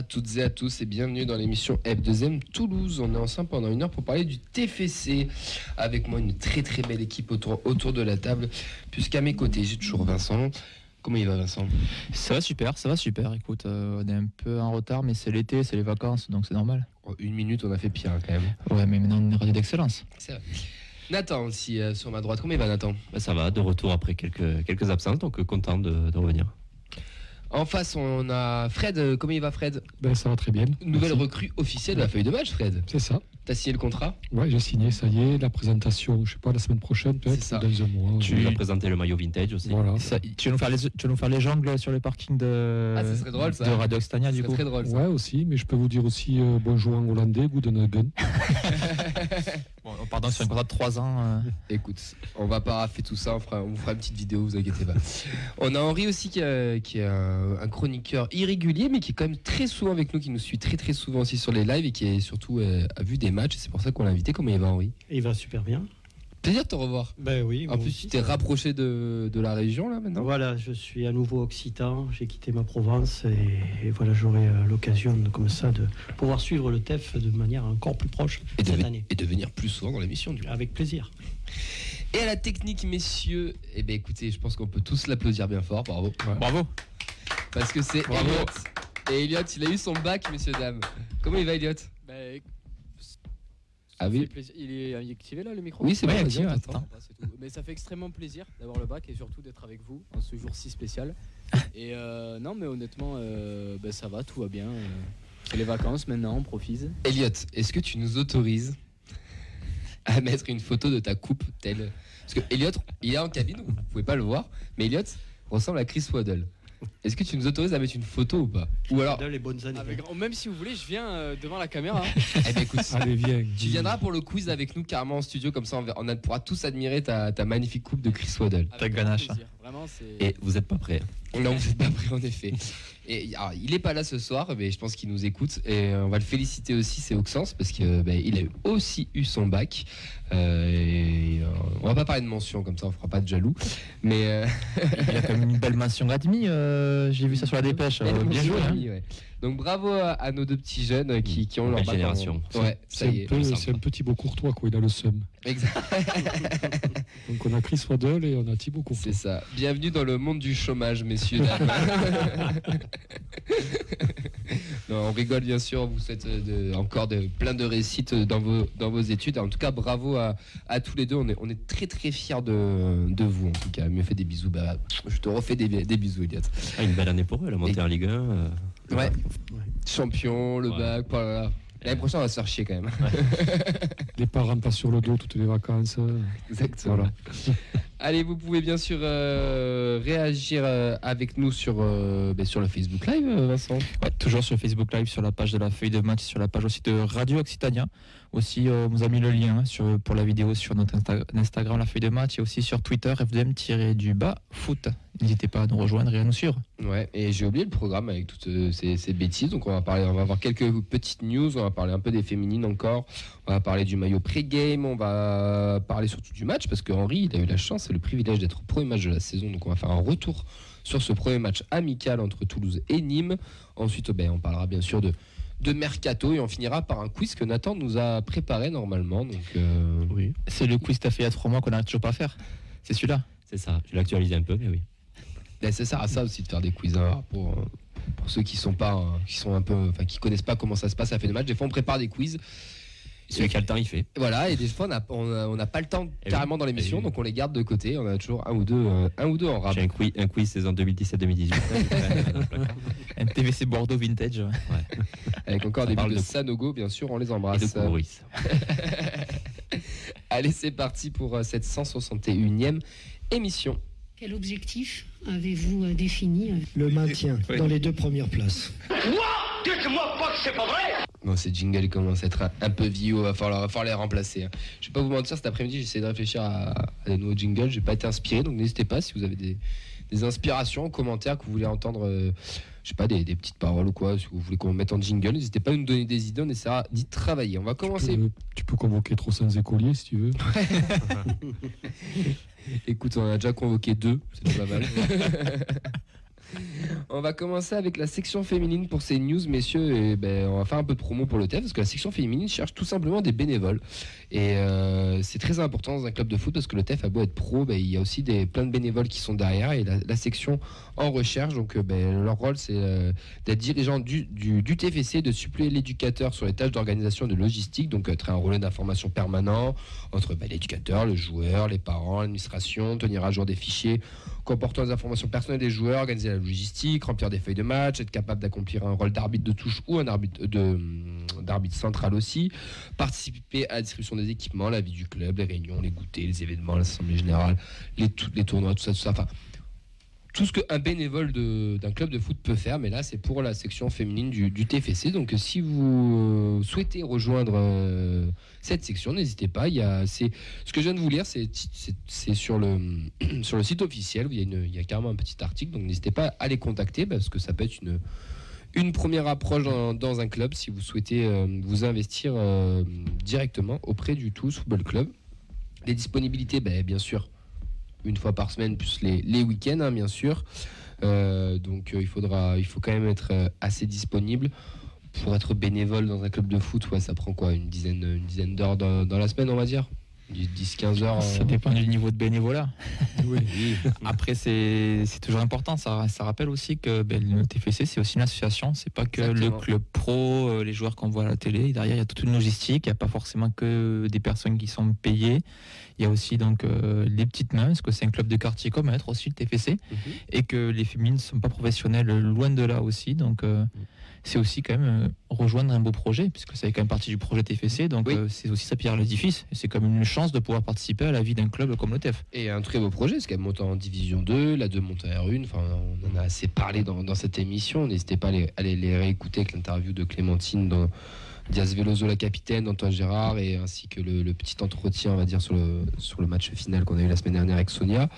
à toutes et à tous et bienvenue dans l'émission F2M Toulouse. On est ensemble pendant une heure pour parler du TFC. Avec moi une très très belle équipe autour, autour de la table, puisqu'à mes côtés j'ai toujours Vincent. Comment il va Vincent? Ça va super, ça va super. Écoute, euh, on est un peu en retard, mais c'est l'été, c'est les vacances, donc c'est normal. Oh, Une minute on a fait pire hein, quand même. Ouais, mais maintenant on est une radio d'excellence. C'est vrai. Nathan aussi euh, sur ma droite. Comment il va Nathan? Bah, ça va, de retour après quelques, quelques absences, donc euh, content de, de revenir. En face on a Fred. Euh, Comment il va Fred? Ben, ça va très bien. Nouvelle Merci. recrue officielle de la feuille de match Fred. C'est ça. T'as signé le contrat Ouais, j'ai signé, ça y est. La présentation, je sais pas, la semaine prochaine, peut-être, dans un mois. Tu voilà. as présenté le maillot vintage aussi. Voilà. Ça, tu, vas nous faire les, tu vas nous faire les jongles sur le parking de, Ah, ça serait drôle, ça. de Radio du coup. très drôle ça. Ouais, aussi, mais je peux vous dire aussi euh, bonjour en hollandais, Goedenhagen. Bon, pardon, sur un contrat de 3 ans. euh, Écoute, on va pas raffer tout ça, on, fera, on vous fera une petite vidéo, vous inquiétez pas. On a Henri aussi qui, est- qui est un, un chroniqueur irrégulier, mais qui est quand même très souvent avec nous, qui nous suit très très souvent aussi sur les lives et qui est surtout euh, a vu des matchs. et C'est pour ça qu'on l'a invité. Comment il va Henri? Il va super bien. Plaisir de te revoir. Ben oui. En plus, aussi, tu t'es rapproché de, de la région là maintenant? Voilà, je suis à nouveau occitan. J'ai quitté ma Provence et, et voilà, j'aurai euh, l'occasion de- comme ça de pouvoir suivre le TEF de manière encore plus proche Et de, cette année. et de venir plus souvent dans l'émission du coup. Avec plaisir. Et à la technique, messieurs, eh ben écoutez, je pense qu'on peut tous l'applaudir bien fort, bravo. Bravo. Parce que c'est. Elliot. Et Elliot, il a eu son bac, messieurs, dames. Comment il va, Elliot Ah oui. Il est activé là le micro Oui, c'est Ouais, activé, on attends. Mais ça fait extrêmement plaisir d'avoir le bac et surtout d'être avec vous en ce jour si spécial. et euh, non, mais honnêtement, euh, bah, ça va, tout va bien. euh. C'est les vacances maintenant, on profite. Elliot, est-ce que tu nous autorises à mettre une photo de ta coupe telle? Parce que Elliot, il est en cabine, vous pouvez pas le voir, mais Elliot ressemble à Chris Waddle. Est-ce que tu nous autorises à mettre une photo ou pas Ou alors, les bonnes années. Avec- même si vous voulez, je viens euh, devant la caméra. eh ben écoute, Allez, viens. tu viendras pour le quiz avec nous carrément en studio, comme ça on, verra- on a- pourra tous admirer ta, ta magnifique coupe de Chris Waddle. Avec grand ganache. plaisir. Vraiment, c'est. Et vous n'êtes pas prêts. Non, vous n'êtes pas prêt en effet. Et alors, il est pas là ce soir, mais je pense qu'il nous écoute et euh, on va le féliciter aussi, c'est Auxence parce que ben, il a aussi eu son bac. Euh, et, euh, on va pas parler de mention comme ça, on fera pas de jaloux. Mais euh, Il a quand même une belle mention admis. euh, J'ai vu ça sur la dépêche. bien joué. hein. ouais. Donc bravo à, à nos deux petits jeunes euh, qui, qui ont leur en- génération. Ouais, C'est un, peu- c'est un petit beau courtois, quoi. Il a le seum. Exact, Donc, on a Chris Waddle et on a Thibaut Courtois. c'est ça. Bienvenue dans le monde du chômage, messieurs dames. non, on rigole bien sûr. Vous souhaite euh, de- encore de, plein de réussites dans vos, dans vos études. En tout cas, bravo à, à tous les deux. On est, on est très très fiers de, de vous. En tout cas, me fait des bisous. Bah, je te refais des, des bisous, Elliot. Ah, une belle année pour eux, la montée en Ligue 1. euh, le Ouais. bac. Champion, le Ouais. bac. voilà. L'année prochaine, on va se faire chier quand même. Les parents passent sur le dos toutes les vacances. Exactement. Voilà. Allez, vous pouvez bien sûr euh, réagir euh, avec nous sur, euh, ben, sur le Facebook Live, Vincent. Ouais, toujours sur Facebook Live, sur la page de la feuille de match, sur la page aussi de Radio Occitania. Aussi, euh, on vous a mis le lien sur, pour la vidéo sur notre Insta- Instagram, la feuille de match, et aussi sur Twitter, FDM-du-bas foot. N'hésitez pas à nous rejoindre et à nous suivre. Ouais, et j'ai oublié le programme avec toutes euh, ces, bêtises. Donc on va parler, on va avoir quelques petites news. On va parler un peu des féminines encore. On va parler du maillot pré-game. On va parler surtout du match parce que Henri, il a eu la chance et le privilège d'être premier match de la saison. Donc on va faire un retour sur ce premier match amical entre Toulouse et Nîmes. Ensuite, ben, on parlera bien sûr de de mercato et on finira par un quiz que Nathan nous a préparé normalement. Donc euh, Oui, C'est le quiz que tu as fait il y a trois mois qu'on n'arrive toujours pas à faire. C'est celui-là. c'est ça. Je l'ai actualisé un peu, mais oui. Ben, ça sert à ça aussi de faire des quiz hein, pour, pour ceux qui sont pas, euh, qui sont un peu, enfin qui connaissent pas comment ça se passe à fin de match. Des fois, on prépare des quiz. Celui qui a le temps, il fait. Voilà, et des fois, on n'a on a- on n'a pas le temps Eh carrément dans l'émission, Eh oui. donc on les garde de côté. On a toujours un ou deux, euh, un ou deux en rab. J'ai un quiz, un quiz saison 2017-2018. Un TVC Bordeaux vintage. ouais. Avec encore Ça des billes de de- Sanogo, bien sûr, on les Et de embrasse. Allez, c'est parti pour euh, cette 161e émission. Quel objectif avez-vous euh, défini Le maintien dans les deux premières places. Bon, ces jingles commencent à être un, peu vieux, va falloir, va falloir les remplacer. hein. Je vais pas vous mentir, cet après-midi, j'ai essayé de réfléchir à, à des nouveaux jingles. J'ai pas été inspiré, donc n'hésitez pas si vous avez des, des inspirations, commentaires que vous voulez entendre, euh, je sais pas, des, des petites paroles ou quoi, si vous voulez qu'on mette en jingle, n'hésitez pas à nous donner des idées, on essaiera d'y travailler. On va commencer. Tu peux, tu peux convoquer 300 écoliers si tu veux. Écoute, on en a déjà convoqué deux, c'est pas mal. On va commencer avec la section féminine pour ces news, messieurs. Et ben, on va faire un peu de promo pour le TEF parce que la section féminine cherche tout simplement des bénévoles. Et euh, c'est très important dans un club de foot parce que le TEF a beau être pro, ben, il y a aussi des, plein de bénévoles qui sont derrière et la, section en recherche. Donc euh, ben, leur rôle, c'est euh, d'être dirigeant du, TFC, de suppléer l'éducateur sur les tâches d'organisation de logistique, donc être un relais d'information permanent entre ben, l'éducateur, le joueur, les parents, l'administration, tenir à jour des fichiers comportant les informations personnelles des joueurs, organiser la logistique, remplir des feuilles de match, être capable d'accomplir un rôle d'arbitre de touche ou un arbitre d'arbitre central aussi, participer à la distribution des équipements, la vie du club, les réunions, les goûters, les événements, l'assemblée générale, les, tournois, tout ça, tout ça. Tout ce qu'un bénévole d'un club de foot peut faire, mais là c'est pour la section féminine du, TFC. Donc si vous souhaitez rejoindre euh, cette section, n'hésitez pas. Il y a, ce que je viens de vous lire, c'est sur le, site officiel, il y, a carrément un petit article, donc n'hésitez pas à les contacter parce que ça peut être une, première approche dans, un club si vous souhaitez euh, vous investir euh, directement auprès du Tous Football Club. Les disponibilités, ben, bien sûr une fois par semaine, plus les, week-ends, hein, bien sûr. Euh, donc euh, il faut quand même être euh, assez disponible pour être bénévole dans un club de foot. Ouais, ça prend quoi, une dizaine, d'heures dans, la semaine, on va dire? 10-15 heures. Ça dépend du niveau de bénévolat. Oui. Après, c'est toujours important. Ça, ça, rappelle aussi que ben, le TFC, c'est aussi une association. C'est pas que le club pro, les joueurs qu'on voit à la télé. Derrière, il y a toute une logistique. Il n'y a pas forcément que des personnes qui sont payées. Il y a aussi donc euh, les petites mains, parce que c'est un club de quartier comme être aussi le TFC, mhm. et que les féminines ne sont pas professionnelles loin de là aussi. Donc euh, mhm. c'est aussi quand même euh, rejoindre un beau projet, puisque ça fait quand même partie du projet TFC. Donc c'est aussi sa pierre à l'édifice. C'est comme une chance de pouvoir participer à la vie d'un club comme le TF. Et un très beau projet, c'est qu'elle monte en Division 2, la 2 monte en R1. Enfin, on en a assez parlé dans, cette émission. N'hésitez pas à les, à les réécouter avec l'interview de Clémentine dans Diaz Veloso, la capitaine, Antoine Gérard, et ainsi que le, petit entretien, on va dire, sur le, sur le match final qu'on a eu la semaine dernière avec Sonia.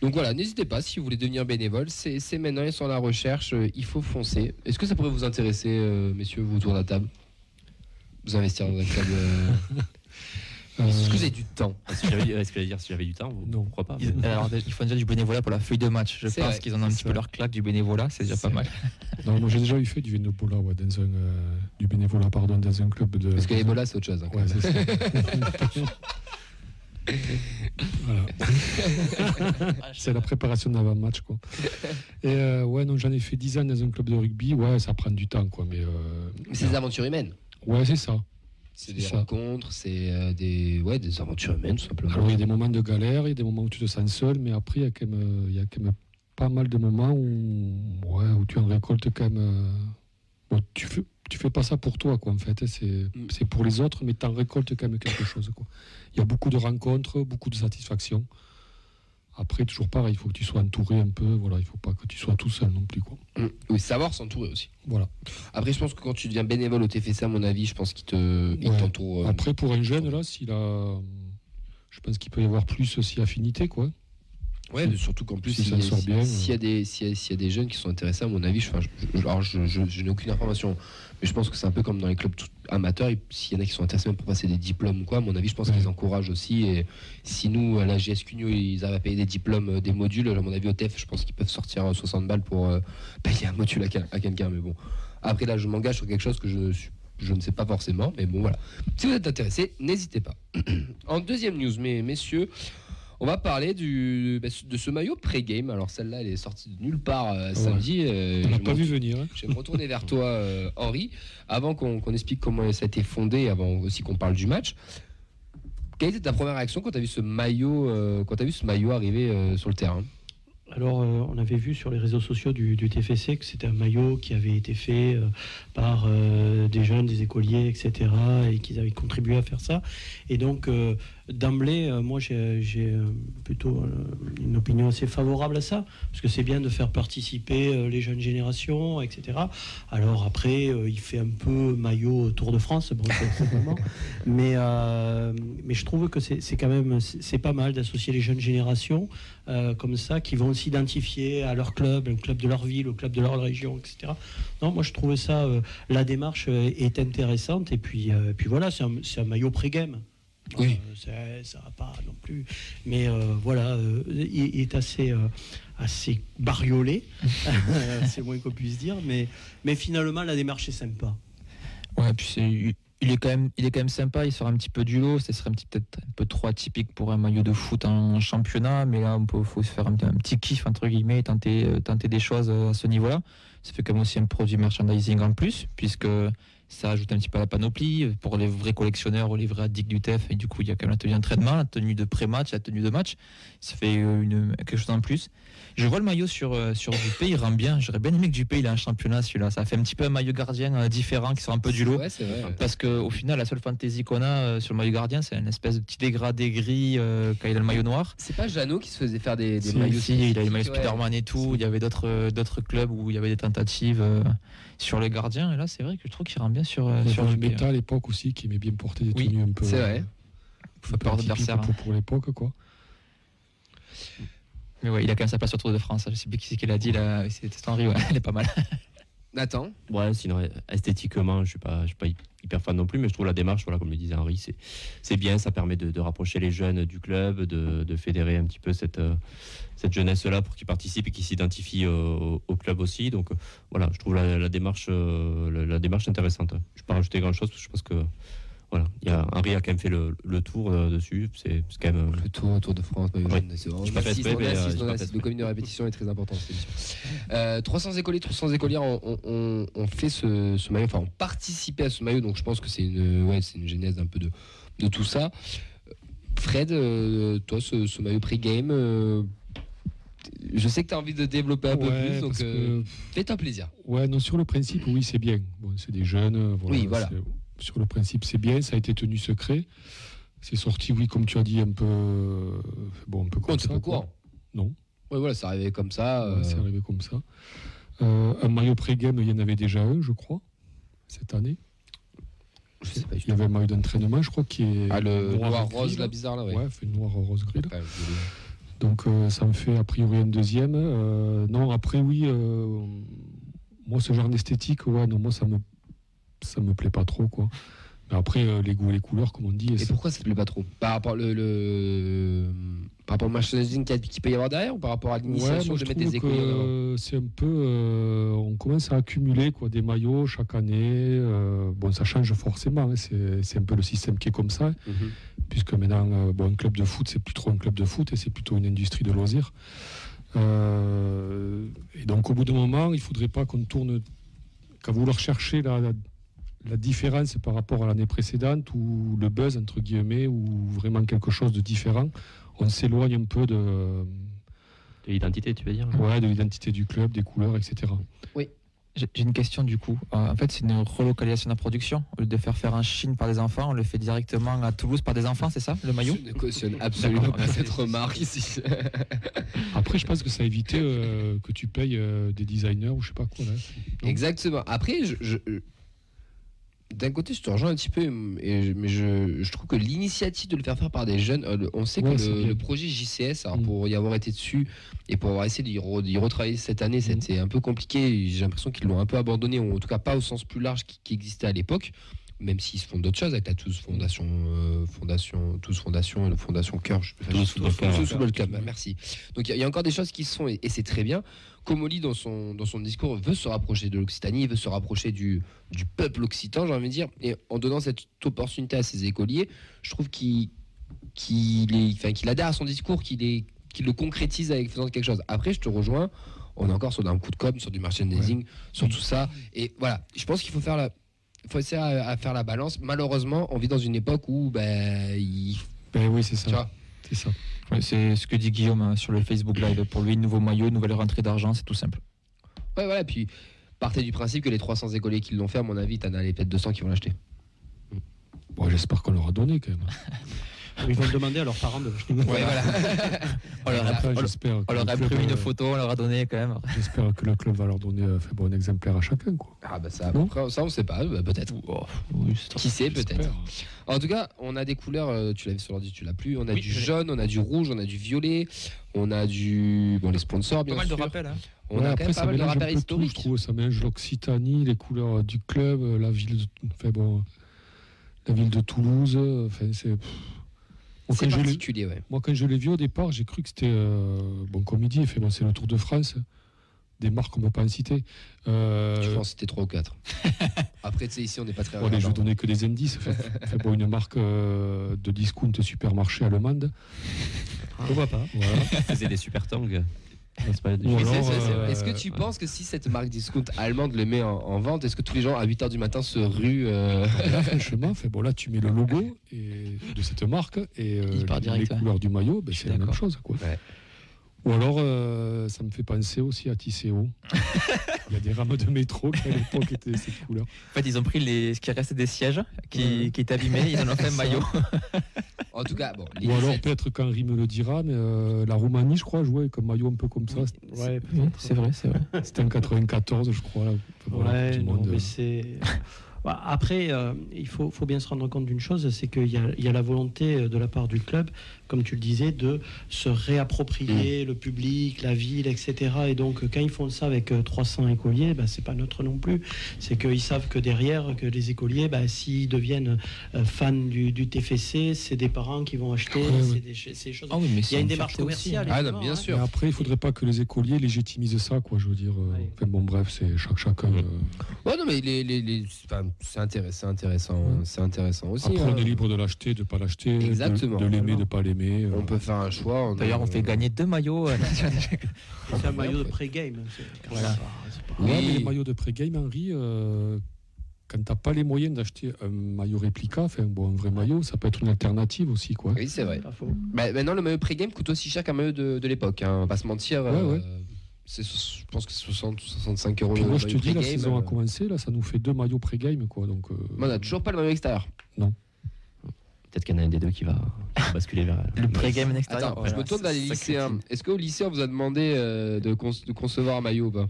Donc voilà, n'hésitez pas si vous voulez devenir bénévole, c'est maintenant, ils sont à la recherche, euh, il faut foncer. Est-ce que ça pourrait vous intéresser, euh, messieurs, vous autour de la table? Vous investir dans un club euh, Est-ce que vous avez du temps Est-ce que dire si j'avais du temps Non, crois pas. Alors, il faut déjà du bénévolat pour la feuille de match. Je pense qu'ils en ont un petit peu leur claque du bénévolat, c'est déjà pas mal. Non, moi j'ai déjà eu fait du bénévolat, ouais, dans un, euh, du bénévolat pardon, dans un club de. Parce que l'Ebola c'est autre chose. Hein, ouais, c'est ça. c'est la préparation d'avant-match. Quoi. Et euh, ouais, non, j'en ai fait 10 ans dans un club de rugby. Ouais, ça prend du temps. Quoi, mais, euh, mais c'est des aventures humaines. Ouais, c'est ça. C'est des rencontres, c'est euh, des, ouais, des aventures humaines, tout simplement. Alors, il y a des moments de galère, il y a des moments où tu te sens seul, mais après, il y a quand même, euh, il y a quand même pas mal de moments où, ouais, où tu en récoltes quand même. Euh, bon, tu fais, tu fais pas ça pour toi, quoi, en fait. Hein, c'est, mm. c'est pour les autres, mais tu en récoltes quand même quelque chose, quoi. Il y a beaucoup de rencontres, beaucoup de satisfaction. Après, toujours pareil, il faut que tu sois entouré un peu. Voilà, il faut pas que tu sois tout seul non plus. Quoi. Mmh. Oui, savoir s'entourer aussi. Voilà. Après, je pense que quand tu deviens bénévole au TFC, à mon avis, je pense qu'il te, t'entoure. Euh, Après, pour un jeune, là, s'il a. Je pense qu'il peut y avoir plus aussi affinité, quoi. Ouais, surtout qu'en plus, s'il y, a des, y, a des jeunes qui sont intéressés, à mon avis, je, alors je, je n'ai aucune information, mais je pense que c'est un peu comme dans les clubs amateurs. S'il y en a qui sont intéressés même pour passer des diplômes ou quoi, à mon avis, je pense qu'ils encouragent aussi. Et si nous, à la GS Cugno, ils avaient payé des diplômes, euh, des modules, à mon avis, au TEF, je pense qu'ils peuvent sortir 60 euh, balles pour euh, payer un module à, quelqu'un. Mais bon, après là, je m'engage sur quelque chose que je je ne sais pas forcément, mais bon voilà. Si vous êtes intéressé, n'hésitez pas. en deuxième news, mes messieurs, on va parler du, bah, de ce maillot pré-game. Alors celle-là, elle est sortie de nulle part euh, samedi. Euh, on n'a pas vu venir. Hein. Je vais me retourner vers toi, euh, Henri, avant qu'on explique comment ça a été fondé, avant aussi qu'on parle du match. Quelle était ta première réaction quand tu as vu ce maillot, quand as vu ce maillot arriver sur le terrain? Alors, euh, on avait vu sur les réseaux sociaux du, TFC que c'était un maillot qui avait été fait euh, par euh, des jeunes, des écoliers, etc., et qu'ils avaient contribué à faire ça. Et donc, d'emblée, moi, j'ai plutôt une opinion assez favorable à ça, parce que c'est bien de faire participer les jeunes générations, etc. Alors après, il fait un peu maillot Tour de France, bon, mais, mais je trouve que c'est quand même c'est pas mal d'associer les jeunes générations comme ça, qui vont s'identifier à leur club, un club de leur ville, au club de leur région, etc. Non, moi je trouvais ça, euh, la démarche euh, est intéressante. Et puis, euh, puis voilà, c'est un, maillot pré-game. Oui. Euh, ça, va pas non plus. Mais euh, voilà, euh, il, il est assez, euh, assez bariolé, c'est le moins qu'on puisse dire. Mais, mais finalement, la démarche est sympa. Ouais, puis il est quand même, il est quand même sympa. Il sort un petit peu du lot. Ce serait peut-être un peu trop atypique pour un maillot de foot en championnat, mais là, peut, faut se faire un, un petit kiff entre guillemets, et tenter, tenter des choses à ce niveau-là. Ça fait quand même aussi un produit merchandising en plus, puisque ça ajoute un petit peu à la panoplie euh, pour les vrais collectionneurs ou les vrais addicts du TEF. Et du coup, il y a quand même la tenue d'entraînement, la tenue de pré-match, la tenue de match. Ça fait euh, une, quelque chose en plus. Je vois le maillot sur, euh, sur Dupé, il rend bien. J'aurais bien aimé que Dupé il ait un championnat celui-là. Ça fait un petit peu un maillot gardien différent qui sort un peu du lot. Ouais, c'est vrai. Parce qu'au final, la seule fantaisie qu'on a sur le maillot gardien, c'est une espèce de petit dégradé gris euh, quand il a le maillot noir. C'est pas Jeannot qui se faisait faire des, des Si, maillots si, il a le maillot ouais. Spider-Man et tout. Il y avait d'autres d'autres clubs où il y avait des tentatives euh, sur les gardiens. Et là, c'est vrai que je trouve qu'il rend bien sur, euh, sur Dupé. Métal à l'époque aussi qui aimait bien porter des Oui, tenues un peu. c'est vrai. peu peur d'adversaire, Pour, pour l'époque, quoi. Mais ouais, il a quand même sa place sur Tour de France. Je sais plus qui c'est qui l'a dit. Là. C'est Henri, ouais, elle est pas mal. Nathan Ouais, sinon esthétiquement, je suis pas, suis pas hyper fan non plus, mais je trouve la démarche, voilà, comme le disait Henri, c'est, bien, ça permet de, rapprocher les jeunes du club, de, fédérer un petit peu cette, euh, cette jeunesse-là pour qu'ils participent et qu'ils s'identifient au, club aussi. Donc euh, voilà, je trouve la, démarche, euh, la, la démarche intéressante. Je ne vais pas rajouter grand-chose, parce que je pense que voilà, il y a, Henri a quand même fait le, le tour euh, dessus. C'est, quand même. euh, Le tour, Tour de France, Ouais. c'est vraiment- J'ai pas fait on mais, euh, on Le comité de répétition est très important. Euh, 300 écoliers, 300 écolières ont, ont- ont- ont fait ce, ce maillot, enfin ont participé à ce maillot, donc je pense que c'est une, ouais, c'est une genèse un peu de, de tout ça. Fred, euh, toi, ce, ce maillot pré-game, euh, je sais que tu as envie de développer un peu plus, donc euh, que- fais-toi plaisir. Ouais, non, sur le principe, oui, c'est bien. Bon, c'est des jeunes. Oui, voilà. C'est- Sur le principe, c'est bien. Ça a été tenu secret. C'est sorti, oui, comme tu as dit, un peu. Bon, un peu comme c'est ça. quoi. courant. Non. Ouais, voilà, ça arrivait comme ça. Ouais, euh, C'est arrivé comme ça. Euh, un maillot pré-game, il y en avait déjà un, je crois, cette année. je sais pas, Il y avait un maillot d'entraînement, je crois, qui est. Ah, le noir rose, là. là, bizarre, là, ouais. Ouais, fait noir rose gris. là. Donc euh, ça me fait a priori un deuxième. Non, après oui, moi ce genre d'esthétique, ouais, non, moi ça me ça me plaît pas trop quoi. Mais après euh, les goûts et les couleurs, comme on dit. Et c'est- pourquoi ça te plaît pas trop? Par rapport le, le par rapport au merchandising qu'il peut y avoir derrière ou par rapport à Ouais, l'initiation de je mettre des euh, c'est un peu, euh, on commence à accumuler quoi des maillots chaque année. euh, bon, ça change forcément. hein, c'est c'est un peu le système qui est comme ça, Mhm. puisque maintenant, bon, un club de foot, c'est plus trop un club de foot et c'est plutôt une industrie de loisirs. Et donc, au bout d'un moment, il faudrait pas qu'on tourne qu'à vouloir chercher la, la, la différence par rapport à l'année précédente ou le buzz entre guillemets ou vraiment quelque chose de différent. On s'éloigne un peu de, de l'identité, tu veux dire ouais, de l'identité du club, des couleurs, etc. J'ai j'ai une question du coup. Euh, en fait, c'est une relocalisation de la production. Au lieu de faire faire en Chine par des enfants, on le fait directement à Toulouse par des enfants, c'est ça, le maillot? Je ne cautionne absolument pas cette remarque ici. Après, je pense que ça a évité euh, que tu payes euh, des designers ou je sais pas quoi. Là. Exactement. Après, je, je- d'un côté, je te rejoins un petit peu, et mais je, je trouve que l'initiative de le faire faire par des jeunes, euh, on sait Ouais, que c'est le, projet JCS, alors Mm. pour y avoir été dessus et pour avoir essayé d'y re- d'y retravailler cette année, Mm. c'était un peu compliqué. J'ai l'impression qu'ils l'ont un peu abandonné, ou en tout cas pas au sens plus large qui, qui existait à l'époque. Même s'ils se font d'autres choses avec la Tous Fondation, euh, Fondation, Tous Fondation et la Fondation Cœur. je- enfin, Tous Football Club. Merci. Donc il y, a- il y a encore des choses qui se font et, et c'est très bien. Comoli, dans son, dans son discours, veut se rapprocher de l'Occitanie, veut se rapprocher du, du peuple occitan, j'ai envie de dire. Et en donnant cette opportunité à ses écoliers, je trouve qu'il qu'il est- enfin, qu'il adhère à son discours, qu'il est- qu'il le concrétise avec faisant quelque chose. Après, je te rejoins. On est encore sur un coup de com, sur du merchandising, sur tout ça. Et voilà, je pense qu'il faut faire la, faut essayer à, à faire la balance. Malheureusement, on vit dans une époque où ben, il- Ben oui, c'est tu vois, ça. C'est ça. Ouais, C'est ce que dit Guillaume hein, sur le Facebook Live. Pour lui, nouveau maillot, nouvelle rentrée d'argent, c'est tout simple. Ouais, voilà. Puis partez du principe que les 300 écoliers qui l'ont fait, à mon avis, t'en as les peut-être 200 qui vont l'acheter. Bon, J'espère qu'on leur a donné quand même. Ils vont demander à leurs parents de l'acheter. Ouais, voilà. On leur a, Après, on on leur imprimé une euh, photo, on leur a donné quand même. J'espère que le club va leur donner euh, fait, bon, un exemplaire à chacun. Quoi. Ah bah ça, Non après, ça on sait pas, bah, peut-être. Oh, oui, c'est Qui sait, peut-être. En tout cas, on a des couleurs, euh, tu l'avais sur l'ordi, tu l'as plus. On a Oui, du jaune, on a du rouge, on a du violet, on a du. Bon, les sponsors, bien pas mal de sûr. rappels. Hein. On Ouais, a quand après, même ça pas mal de rappels tout, je historiques. trouve. Ça mélange l'Occitanie, les couleurs du club, euh, la ville de, enfin, bon, la ville de Toulouse. euh, Enfin, c'est, pff, Moi, C'est quand je ouais. Moi, quand je l'ai vu au départ, j'ai cru que c'était. euh, bon, comme il dit, il fait, bon, c'est le Tour de France. Des marques qu'on ne peut pas en citer. Euh, Je pense que c'était 3 ou 4. Après, tu sais, ici, on n'est pas très bon, je regardant. donner que des indices. Fait, fait, bon, une marque euh, de discount supermarché allemande. Pourquoi pas Voilà. faisait des super tangs. Euh, Est-ce que tu penses que si cette marque discount allemande le met en, en vente, est-ce que tous les gens à 8h du matin se ruent euh, Là, franchement, fait, bon, là, tu mets le logo et, de cette marque et euh, les, direct, les couleurs du maillot, ben, c'est la même chose. Quoi. Ouais. Ou alors, euh, ça me fait penser aussi à Tisséo. Il y a des rames de métro qui à l'époque étaient cette couleur. En fait, ils ont pris les, ce qui restait des sièges qui, Ouais. qui étaient abîmés, ils en ont fait un maillot. En tout cas, bon. Ou alors, 17 peut-être qu'Henri me le dira, mais euh, la Roumanie, je crois, jouait avec un maillot un peu comme ça. Ouais, c'est vrai, c'est vrai. C'était en 94, je crois. là. Enfin, voilà, Ouais, tout le non, monde, mais euh, c'est. Bah, Après, euh, il faut, faut bien se rendre compte d'une chose, c'est qu'il y a, il y a la volonté euh, de la part du club, comme tu le disais, de se réapproprier le public, la ville, etc. Et donc, euh, quand ils font ça avec euh, 300 écoliers, bah, c'est pas neutre non plus. C'est qu'ils savent que derrière, que les écoliers, bah, s'ils deviennent euh, fans du, du TFC, c'est des parents qui vont acheter, des, des choses. Ah oui, mais il y a une démarche commerciale. hein. Ah non, bien hein. sûr. Mais après, il faudrait pas que les écoliers légitimisent ça, quoi. Je veux dire. euh, Ouais. enfin, bon, bref, c'est chaque, chacun. Euh, Ouais, non, mais les, les, les- enfin, c'est intéressant, c'est intéressant, c'est intéressant aussi. Après, on hein. est libre de l'acheter, de pas l'acheter, de- Exactement. de, l'aimer, de pas l'aimer. euh. On peut faire un choix. D'ailleurs, on fait gagner deux maillots. euh, C'est un maillot de pré-game. c'est- Voilà. Ouais, Oui. mais les maillots de pré-game, Henri, euh, quand t'as pas les moyens d'acheter un maillot réplica, enfin bon, un vrai maillot, ça peut être une alternative aussi, quoi. Oui, c'est vrai. Pas faux. Bah, maintenant, le maillot pré-game coûte aussi cher qu'un maillot de, de l'époque. Hein. On va pas se mentir. Ouais, euh, ouais. C'est, je pense que c'est 60 65 euros Puis moi, je te dis, la saison a euh, commencé, là, ça nous fait deux maillots pré-game, quoi. Donc, euh, on n'a toujours pas le maillot extérieur. Peut-être qu'il y en a un des deux qui va, basculer vers Le pré-game extérieur. Attends, je me tourne vers les lycéens. Est-ce qu'au lycée, on vous a demandé euh, de, de concevoir un maillot ou pas?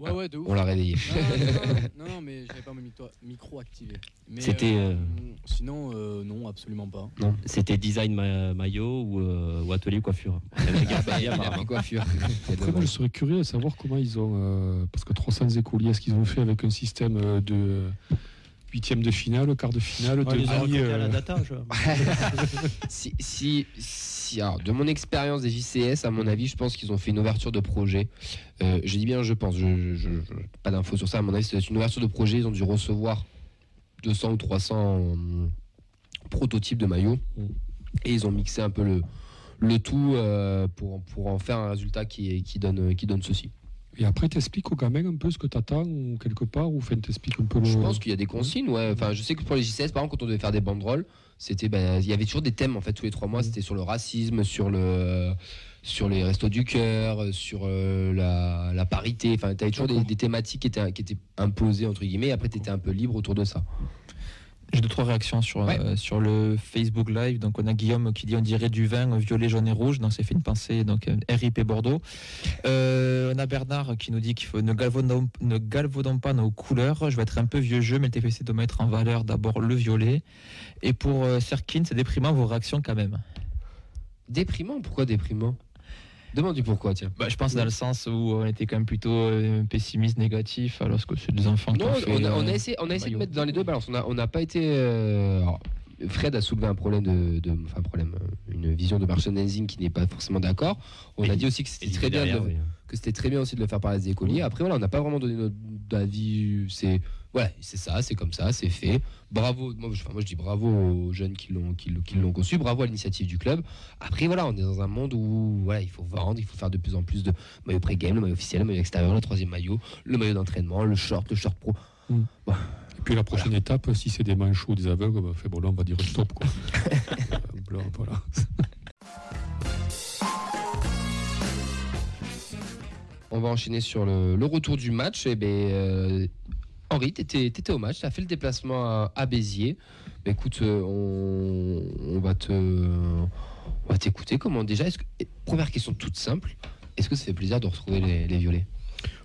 Ouais, ouais, de ouf. On l'a réveillé. Non, non, non, non, non, mais j'avais pas mon micro, micro activé. Mais, C'était, euh, euh, Sinon, euh, non, absolument pas. C'était design ma- maillot ou, euh, ou atelier coiffure. Gars bah, il a pris. Après, moi, je serais curieux de savoir comment ils ont. euh, parce que 300 écoliers, est-ce qu'ils ont fait avec un système euh, de huitième de finale, quart de finale, Ouais, à la data, je- si, si, si- alors, de mon expérience des JCS, à mon avis, je pense qu'ils ont fait une ouverture de projet. Euh, je dis bien, je pense, je, je- je- je- pas d'infos sur ça. À mon avis, c'est une ouverture de projet. Ils ont dû recevoir 200 ou 300 hum, prototypes de maillots et ils ont mixé un peu le, le tout euh, pour, pour en faire un résultat qui, qui, donne, qui donne ceci. Et après, t'expliques aux gamins un peu ce que t'attends, ou quelque part, ou enfin, t'expliques un peu le. Je pense qu'il y a des consignes, ouais. Enfin, je sais que pour les JCS, par exemple, quand on devait faire des banderoles, c'était, ben, il y avait toujours des thèmes en fait tous les trois mois. Mhm. C'était sur le racisme, sur le, sur les restos du cœur, sur euh, la, la parité. Enfin, t'avais toujours des, des thématiques qui étaient, qui étaient imposées entre guillemets. Et après, t'étais un peu libre autour de ça. J'ai deux trois réactions sur, Ouais. euh, sur le Facebook Live. Donc on a Guillaume qui dit on dirait du vin violet, jaune et rouge. Donc c'est fait une pensée. Donc euh, RIP Bordeaux. Euh, on a Bernard qui nous dit qu'il faut ne galvaudons, ne galvaudons pas nos couleurs. Je vais être un peu vieux jeu, mais le TFC doit mettre en valeur d'abord le violet. Et pour euh, Serkin, c'est déprimant vos réactions quand même. Déprimant? Pourquoi déprimant? Demande du pourquoi, tiens. Bah, je pense dans le sens où on était quand même plutôt euh, pessimiste, négatif, alors que c'est des enfants qui Non, ont on a, on a euh, essayé, on a essayé de mettre dans les deux balances. On n'a on pas été. euh, alors, Fred a soulevé un problème de, de- enfin problème, une vision de merchandising qui n'est pas forcément d'accord. On a dit aussi que c'était très bien de, oui. Que c'était très bien aussi de le faire par les écoliers. Après voilà, on n'a pas vraiment donné notre avis. C'est voilà, c'est ça, c'est comme ça, c'est fait. Bravo, moi je, enfin, moi, je dis bravo aux jeunes qui l'ont qui, l'ont- qui l'ont conçu. Bravo à l'initiative du club. Après voilà, on est dans un monde où voilà, il faut vendre, il faut faire de plus en plus de maillots pré-game, le maillot officiel, le maillot extérieur, le troisième maillot, le maillot d'entraînement, le short, le short pro. Et puis la prochaine étape, si c'est des manchots ou des aveugles, bah, fait, bon, là, on va dire stop, quoi. Euh, blanc, voilà. On va enchaîner sur le, retour du match. Et ben, euh, Henri, tu étais, au match, tu as fait le déplacement à, Béziers. Ben, écoute, euh, on, va t'écouter. Comment déjà et Première question toute simple. Est-ce que ça fait plaisir de retrouver les, violets?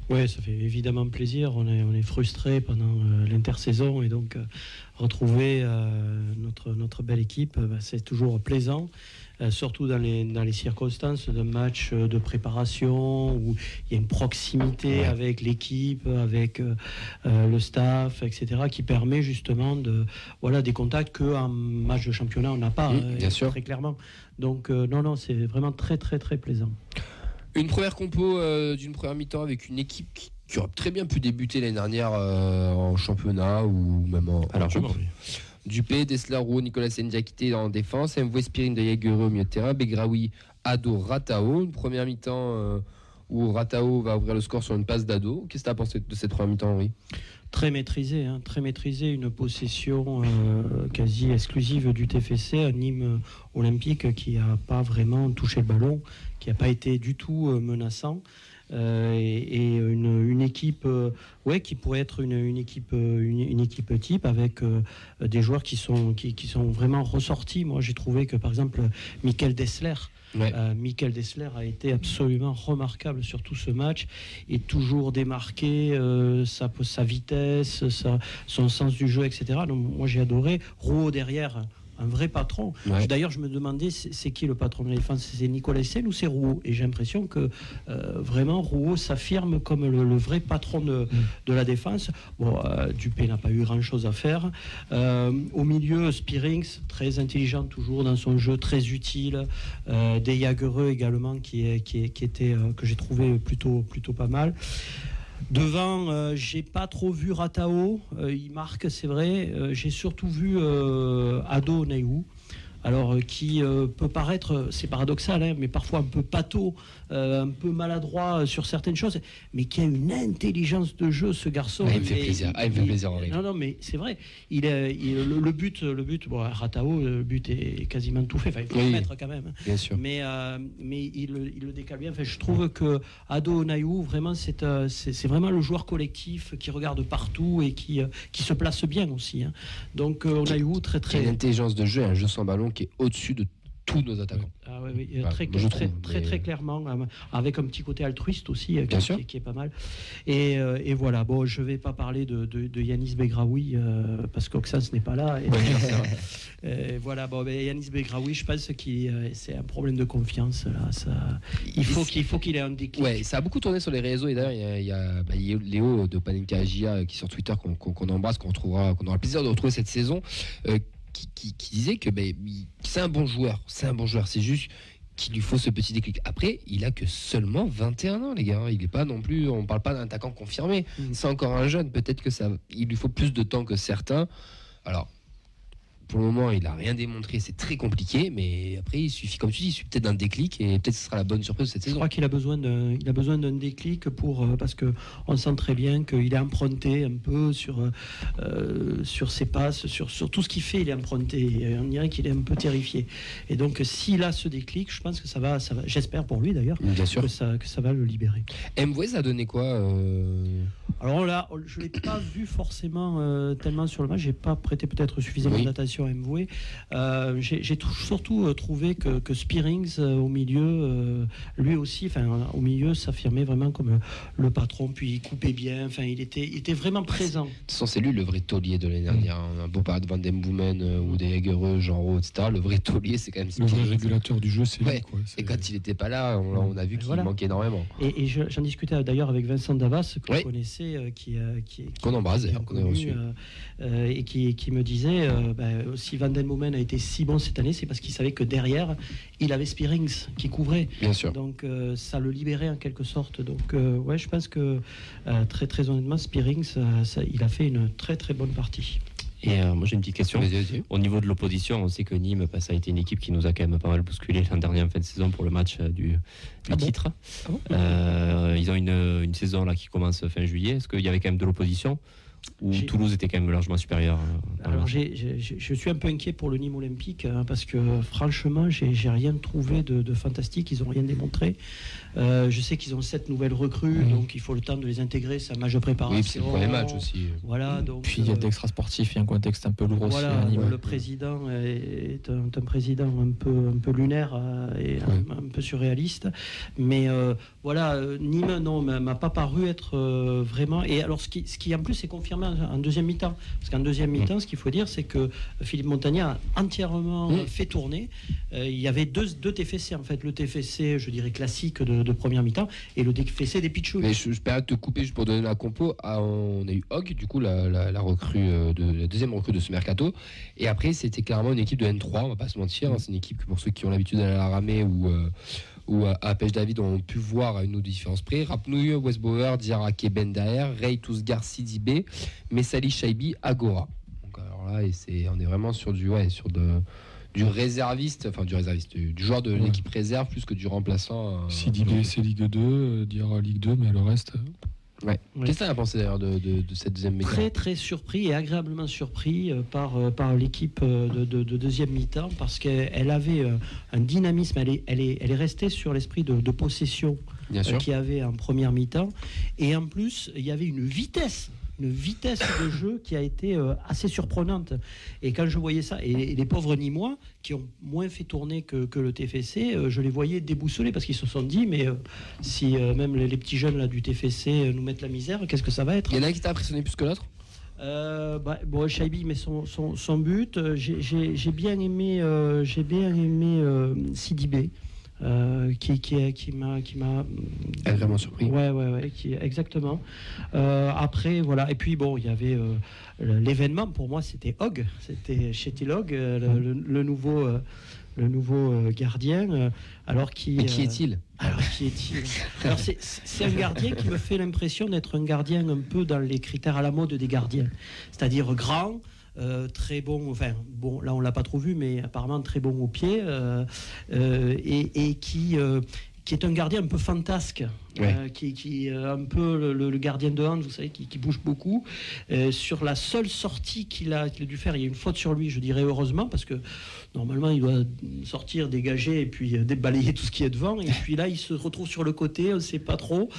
Oui, ça fait évidemment plaisir. On est, frustré pendant euh, l'intersaison et donc retrouver notre, belle équipe, bah, c'est toujours plaisant. Euh, surtout dans les, dans les circonstances d'un match euh, de préparation où il y a une proximité Ouais. avec l'équipe, avec euh, le staff, etc., qui permet justement de, voilà, des contacts qu'en match de championnat, on n'a pas, Mmh, euh, bien sûr. très clairement. Donc, euh, non, non, c'est vraiment très, très, très plaisant. Une première compo euh, d'une première mi-temps avec une équipe qui, qui aurait très bien pu débuter l'année dernière euh, en championnat ou même en, Alors, coupe. Dupé, Dessler, Roux, Nicolas Ndiakité en défense, MV Spirin de Jaegereux au milieu terrain, Begraoui, Ado, Ratao. Une première mi-temps euh, où Ratao va ouvrir le score sur une passe d'Ado. Qu'est-ce que tu as pensé de cette première mi-temps, Henri? Très maîtrisé, hein, très maîtrisé, une possession euh, quasi exclusive du TFC, un Nîmes olympique qui n'a pas vraiment touché le ballon, qui n'a pas été du tout euh, menaçant. Euh, et, et une, une équipe euh, ouais, qui pourrait être une, une équipe, euh, une, une équipe type avec des joueurs qui sont, qui, qui sont vraiment ressortis. Moi, j'ai trouvé que, par exemple, Michael Dessler, Ouais. euh, Michael Dessler a été absolument remarquable sur tout ce match et toujours démarqué euh, sa, sa vitesse, sa- son sens du jeu, etc. Donc, moi j'ai adoré. Rouault derrière, un vrai patron. Ouais. D'ailleurs, je me demandais c'est qui le patron de la défense C'est Nicolas Essel ou c'est Rouault? Et j'ai l'impression que euh, vraiment Rouault s'affirme comme le, le vrai patron de, de la défense. Bon, euh, Dupé n'a pas eu grand chose à faire. Euh, au milieu, Spearings, très intelligent toujours dans son jeu, très utile. Des Jagereux également, qui, est, qui, est- qui était, que j'ai trouvé plutôt, plutôt pas mal. Devant, euh, j'ai pas trop vu Ratao. Euh, il marque, c'est vrai. Euh, j'ai surtout vu Ado Neyou. Alors, qui peut paraître, c'est paradoxal, hein, mais parfois un peu pâteau, euh, un peu maladroit euh, sur certaines choses, mais qui a une intelligence de jeu, ce garçon. Ah, il me fait plaisir. Ah, il me fait plaisir, Henri. Non, non, mais c'est vrai. Il, est- il- le, le but, le but, bon, Ratao, le but est quasiment tout fait. Enfin, il faut Oui. le mettre quand même. Bien sûr. Mais, euh, mais il, le- il le décale bien. Enfin, je trouve que Ado Nayou, vraiment, c'est euh, vraiment le joueur collectif qui regarde partout et qui, euh, qui se place bien aussi. hein. Donc, euh, Nayou, très, a une très. intelligence de jeu un jeu sans ballon qui est au-dessus de tous nos attaquants. Ah ouais, oui, Enfin, très, trouve, très, mais- très clairement, euh, avec un petit côté altruiste aussi, euh, Bien qui, sûr. qui- qui est pas mal. Et, euh, et voilà, bon, je vais pas parler de, de, de Yanis Begraoui, euh, parce qu'Oxens n'est pas là. Et, voilà, bon, ben, Yanis Begraoui, je pense qu'il euh, c'est un problème de confiance. Là, ça, il faut qu'il faut qu'il ait un déclic. Ouais, ça a beaucoup tourné sur les réseaux et d'ailleurs il y a, bah, Léo de Panenka Agia qui sur Twitter qu'on embrasse, qu'on retrouvera, qu'on aura le plaisir de retrouver cette saison, euh, qui, qui- qui disait que il- c'est un bon joueur, c'est un bon joueur, c'est juste qu'il lui faut ce petit déclic. Après, il a que seulement 21 ans, les gars. hein. Il est pas non plus, on parle pas d'un attaquant confirmé. Mm. C'est encore un jeune. Peut-être que ça, il lui faut plus de temps que certains. Alors, pour le moment, il a rien démontré. C'est très compliqué, mais après, il suffit, comme tu dis, il suffit peut-être d'un déclic et peut-être ce sera la bonne surprise de cette Je saison. crois qu'il a besoin d'un, il a besoin d'un déclic pour euh, parce que on sent très bien qu'il est emprunté un peu sur euh, sur ses passes, sur, sur tout ce qu'il fait, il est emprunté. Et on dirait qu'il est un peu terrifié. Et donc s'il a ce déclic, je pense que ça va, ça va. J'espère pour lui d'ailleurs que ça que ça va le libérer. MV, ça a donné quoi euh, Alors là, je l'ai pas vu forcément euh, tellement sur le match. J'ai pas prêté peut-être suffisamment Oui. d'attention à MV. Euh, j'ai surtout euh, trouvé que, que Spearings euh, au milieu, euh, lui aussi, enfin au milieu, s'affirmait vraiment comme le patron. Puis il coupait bien. Enfin, il était, il était vraiment présent. De toute façon, c'est lui le vrai taulier de l'année dernière. On a beau parler de Van Den Boomen euh, ou des Jagereux, Jean etc. Le vrai taulier, c'est quand même Le vrai régulateur du jeu, c'est Ouais. lui. Quoi. C'est- Et quand il n'était pas là, on, on a vu qu'il Voilà. manquait énormément. Et, et je- j'en discutais d'ailleurs avec Vincent Davas, que Oui. je connaissais, euh, qui, euh, qui, qui- Qu'on embrasse, qui est d'ailleurs, qu'on a reçu. euh, euh, et qui, qui me disait euh, ben, si Van Den Boomen a été si bon cette année, c'est parce qu'il savait que derrière, il avait Spearings qui couvrait. Bien sûr. Donc euh, ça le libérait en quelque sorte. Donc euh, ouais, je pense que euh, très très honnêtement, Spearings, euh, ça- il a fait une très très bonne partie. Et euh, moi j'ai une petite question. Au niveau de l'opposition, on sait que Nîmes, bah, ça a été une équipe qui nous a quand même pas mal bousculé l'an dernier en fin de saison pour le match euh, du, du Ah bon titre. Ah bon Euh, ils ont une, une saison là qui commence fin juillet. Est-ce qu'il y avait quand même de l'opposition? Ou Toulouse était quand même largement supérieur euh, Alors je suis un peu inquiet pour le Nîmes Olympique hein, parce que franchement, j'ai j'ai rien trouvé de, de fantastique. Ils n'ont rien démontré. Euh, je sais qu'ils ont sept nouvelles recrues, Mhm. donc il faut le temps de les intégrer. C'est un match de préparation. Oui, c'est le premier match aussi. Voilà, donc. Puis il y a euh, l'extra sportif, il y a un contexte un peu lourd aussi Voilà, Nîmes. le président est un, un président un peu, un peu lunaire euh, et un, un peu surréaliste. Mais euh, voilà, euh, Nîmes, non, m'a m'a pas paru être euh, vraiment. Et alors, ce qui, ce qui en plus est confirmé en, deuxième mi-temps. Parce qu'en deuxième mi-temps, ce qu'il faut dire, c'est que Philippe Montagna a entièrement Mm. fait tourner. Euh, il y avait deux, deux TFC, en fait. Le TFC, je dirais, classique de, de première mi-temps et le TFC des Pichou. Mais je, je permets de te couper juste pour donner la compo. Ah, on a eu Hog, du coup, la, recrue euh, de, la deuxième recrue de ce mercato. Et après, c'était clairement une équipe de N3, on va pas se mentir. hein. C'est une équipe que pour ceux qui ont l'habitude d'aller à la ramée ou, euh, ou à, Pêche David ont pu voir à une ou deux différences près. Rapnouille, Westbauer, Diarra Ben Daer, Ray Tousgar Sidibé, Messali Shaibi, Agora. Donc alors là, et c'est, on est vraiment sur du, ouais, sur de, du réserviste, enfin du réserviste, du, joueur de Ouais. l'équipe réserve plus que du remplaçant. euh, Sidibé, c'est Ligue 2, euh, Diarra Ligue 2, mais le reste. euh, Ouais. Ouais. Qu'est-ce que tu as pensé d'ailleurs de, de- de cette deuxième méga Très très surpris et agréablement surpris euh, par, euh, par l'équipe euh, de, de- de deuxième mi-temps parce qu'elle elle avait euh, un dynamisme, elle est, elle est, elle est restée sur l'esprit de, de possession Bien euh, sûr. qu'il y avait en première mi-temps et en plus il y avait une vitesse une vitesse de jeu qui a été euh, assez surprenante. Et quand je voyais ça, et, les pauvres Nîmois, qui ont moins fait tourner que, que le TFC, euh, je les voyais déboussolés parce qu'ils se sont dit, mais euh, si même les, petits jeunes là, du TFC nous mettent la misère, qu'est-ce que ça va être? Il y en a un qui t'a impressionné plus que l'autre? Euh, bah, bon, Shaibi met son, son, son but. J'ai j'ai bien aimé, euh, j'ai bien aimé euh, Sidibé, euh, qui, qui, qui m'a, qui m'a Agréablement surpris. Ouais, ouais, ouais, qui, exactement. Euh, après, voilà. Et puis, bon, il y avait euh, l'événement, pour moi, c'était Hog. C'était euh, le, le- le nouveau, euh, le nouveau euh, gardien. euh, alors qui, Mais qui euh, est-il? alors, qui est-il? Alors, c'est- c'est un gardien qui me fait l'impression d'être un gardien un peu dans les critères à la mode des gardiens. C'est-à-dire grand, euh, très bon, enfin, bon, là on l'a pas trop vu, mais apparemment très bon au pied, euh, euh, et, et qui. Euh, qui est un gardien un peu fantasque, Ouais. euh, qui, qui est un peu le, le- le gardien de hand, vous savez, qui, qui bouge beaucoup. Euh, sur la seule sortie qu'il a, qu'il a dû faire, il y a une faute sur lui, je dirais heureusement, parce que normalement il doit sortir, dégager et puis euh, débalayer tout ce qui est devant. Et puis là, il se retrouve sur le côté, on ne sait pas trop.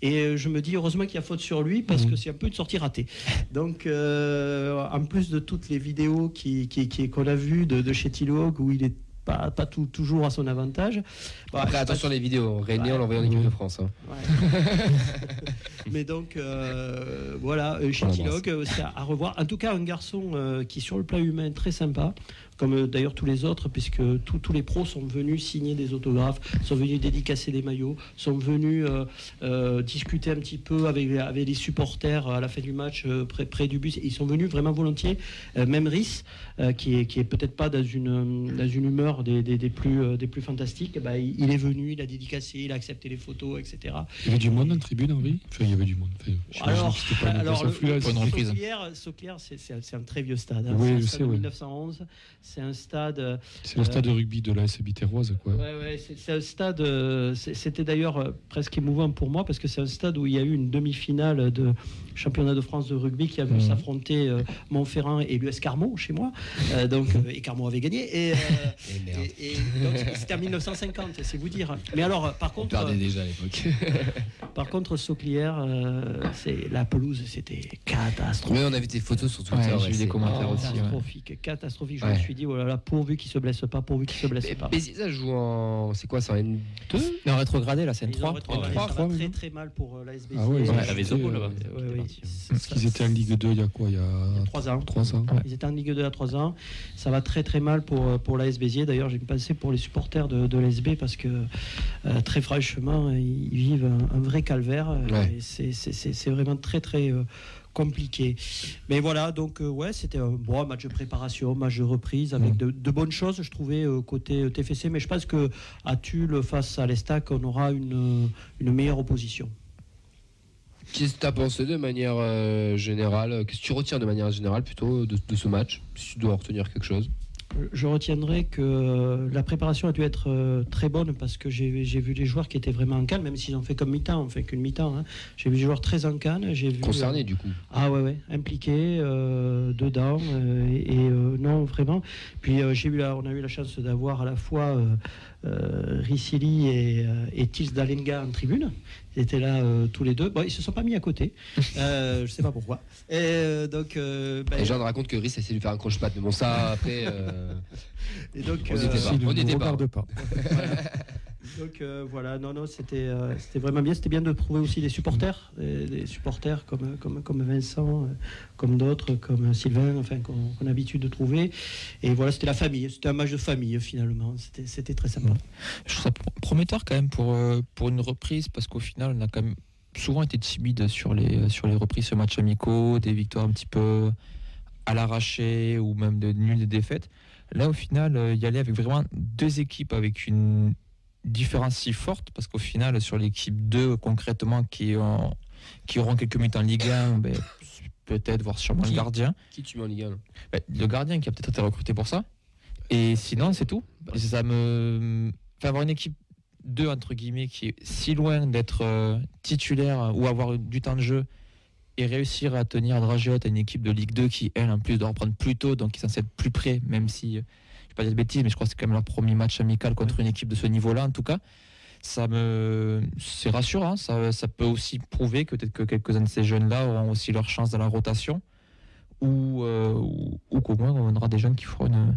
Et euh, je me dis heureusement qu'il y a faute sur lui, parce Mhm. que c'est un peu une sortie ratée. Donc, euh, en plus de toutes les vidéos qui, qui- qui- qu'on a vues de, de chez Tilog, où il est pas, pas tout- toujours à son avantage. Bon, Après, attention les vidéos. René, on l'envoie en équipe de France. hein. Ouais. Mais donc, euh, voilà, euh, chez euh, c'est à, à revoir. En tout cas, un garçon euh, qui, sur le plan humain, très sympa, comme euh, d'ailleurs tous les autres, puisque tous- tous les pros sont venus signer des autographes, sont venus dédicacer des maillots, sont venus euh, euh, discuter un petit peu avec, avec les supporters à la fin du match euh, près, près du bus. Ils sont venus vraiment volontiers. Euh, même Rhys, euh, qui est, qui est peut-être pas dans une, dans une humeur des, des- des plus, euh, des plus fantastiques, ben, il, il est venu, il a dédicacé, il a accepté les photos, etc. Il y avait du monde en tribune, Henri? Enfin, il y avait du monde. Enfin, Alors, pas alors le, le, reprise. Sauclière, c'est- un- très vieux stade. hein. Oui, c'est un je stade sais, de ouais. 1911. C'est un stade. euh, C'est le stade de rugby de la SB Terroise, quoi. Ouais, ouais, c'est un stade. euh, C'était d'ailleurs euh, presque émouvant pour moi parce que c'est un stade où il y a eu une demi-finale de championnat de France de rugby qui a vu s'affronter euh, Montferrand et l'US Carmont chez moi. Euh, donc, euh, et Carmont avait gagné. Et, euh, Et merde. et- c'était en 1950, c'est vous dire. Mais alors, par On contre, perdait déjà à l'époque. par contre, Sauclière, euh, c'est la pelouse, c'était catastrophique. Mais on a vu tes photos sur Twitter. Ouais, j'ai vu des commentaires aussi, ouais. Catastrophique, catastrophique. Je me suis dit, oh là là, pourvu qu'il se blesse pas, pourvu qu'il se blesse Mais pas. Béziers, ça joue en. C'est quoi, c'est en N2 Non, rétrogradé, là, c'est une Ils ont 3. rétrogradé, trois, ça trois, va très maintenant. très mal pour euh, la SBC. Ah ouais, ils Euh, il y Zobo euh, là-bas. Parce qu'ils étaient en Ligue 2 il y a quoi Il y a Trois ans. 3 ans. Ils étaient en Ligue 2 à 3 ans. Ça va très très mal pour, euh, pour l'AS Béziers. D'ailleurs, j'ai pensé pour les supporters de, de l'ASB parce que euh, très franchement, ils vivent un, un vrai calvaire. euh, Ouais. c'est- c'est c'est- c'est vraiment très très euh, compliqué. Mais voilà, donc euh, ouais, c'était un bon match de préparation, match de reprise avec Mm. de, de bonnes choses, je trouvais, euh, côté euh, TFC. Mais je pense que à Tulle, face à l'Estac, on aura une, une meilleure opposition. Qu'est-ce que tu as pensé de manière euh, générale Qu'est-ce que tu retiens de manière générale plutôt de, de ce match Si tu dois retenir quelque chose? Je retiendrai que euh, la préparation a dû être euh, très bonne parce que j'ai vu des joueurs qui étaient vraiment en canne, même s'ils ont fait comme mi-temps, on fait qu'une mi-temps. hein. J'ai vu des joueurs très en canne. J'ai vu Concerné du coup. Ah ouais, ouais, impliqués euh, dedans euh, et, et, euh, non vraiment. Puis euh, j'ai eu la, on a eu la chance d'avoir à la fois euh, euh, Ricili et, euh, et Tils Dalenga en tribune. Ils étaient là euh, tous les deux. Bon, ils se sont pas mis à côté. Euh, je sais pas pourquoi. Et euh, donc, euh, ben, Les gens racontent que Rhys a essayé de lui faire un croche-patte, mais bon, ça après. euh, et donc, On euh, était pas. On ne regarde pas. Donc euh, voilà, non, non, c'était euh, c'était vraiment bien. C'était bien de trouver aussi des supporters, des, supporters comme, comme, comme Vincent, euh, comme d'autres, comme Sylvain, enfin qu'on a l'habitude de trouver. Et voilà, c'était la famille. C'était un match de famille finalement. C'était très sympa. Je trouve ça pro- prometteur quand même pour, pour une reprise parce qu'au final, on a quand même souvent été timide sur les, sur les reprises ce match amicaux, des victoires un petit peu à l'arraché ou même de nuls défaites. Là, au final, euh, y aller avec vraiment deux équipes avec une différence si forte parce qu'au final, sur l'équipe 2, concrètement, qui, ont- qui auront quelques minutes en Ligue 1, ben, peut-être, voire sûrement Qui le gardien. Qui tu mets en Ligue 1 là Ben, le gardien qui a peut-être été recruté pour ça. Et sinon, c'est tout. Et Ça me. Enfin, avoir une équipe 2, entre guillemets, qui est si loin d'être euh, titulaire ou avoir du temps de jeu et réussir à tenir Dragiot à une équipe de Ligue 2 qui, elle, en plus, doit reprendre plus tôt, donc qui être plus près, même si. euh, pas dire de bêtises, mais je crois que c'est quand même leur premier match amical contre une équipe de ce niveau-là, en tout cas. Ça me, c'est rassurant. Ça, ça peut aussi prouver que peut-être que quelques-uns de ces jeunes-là auront aussi leur chance dans la rotation ou, euh, ou, ou qu'au moins on aura des jeunes qui feront une,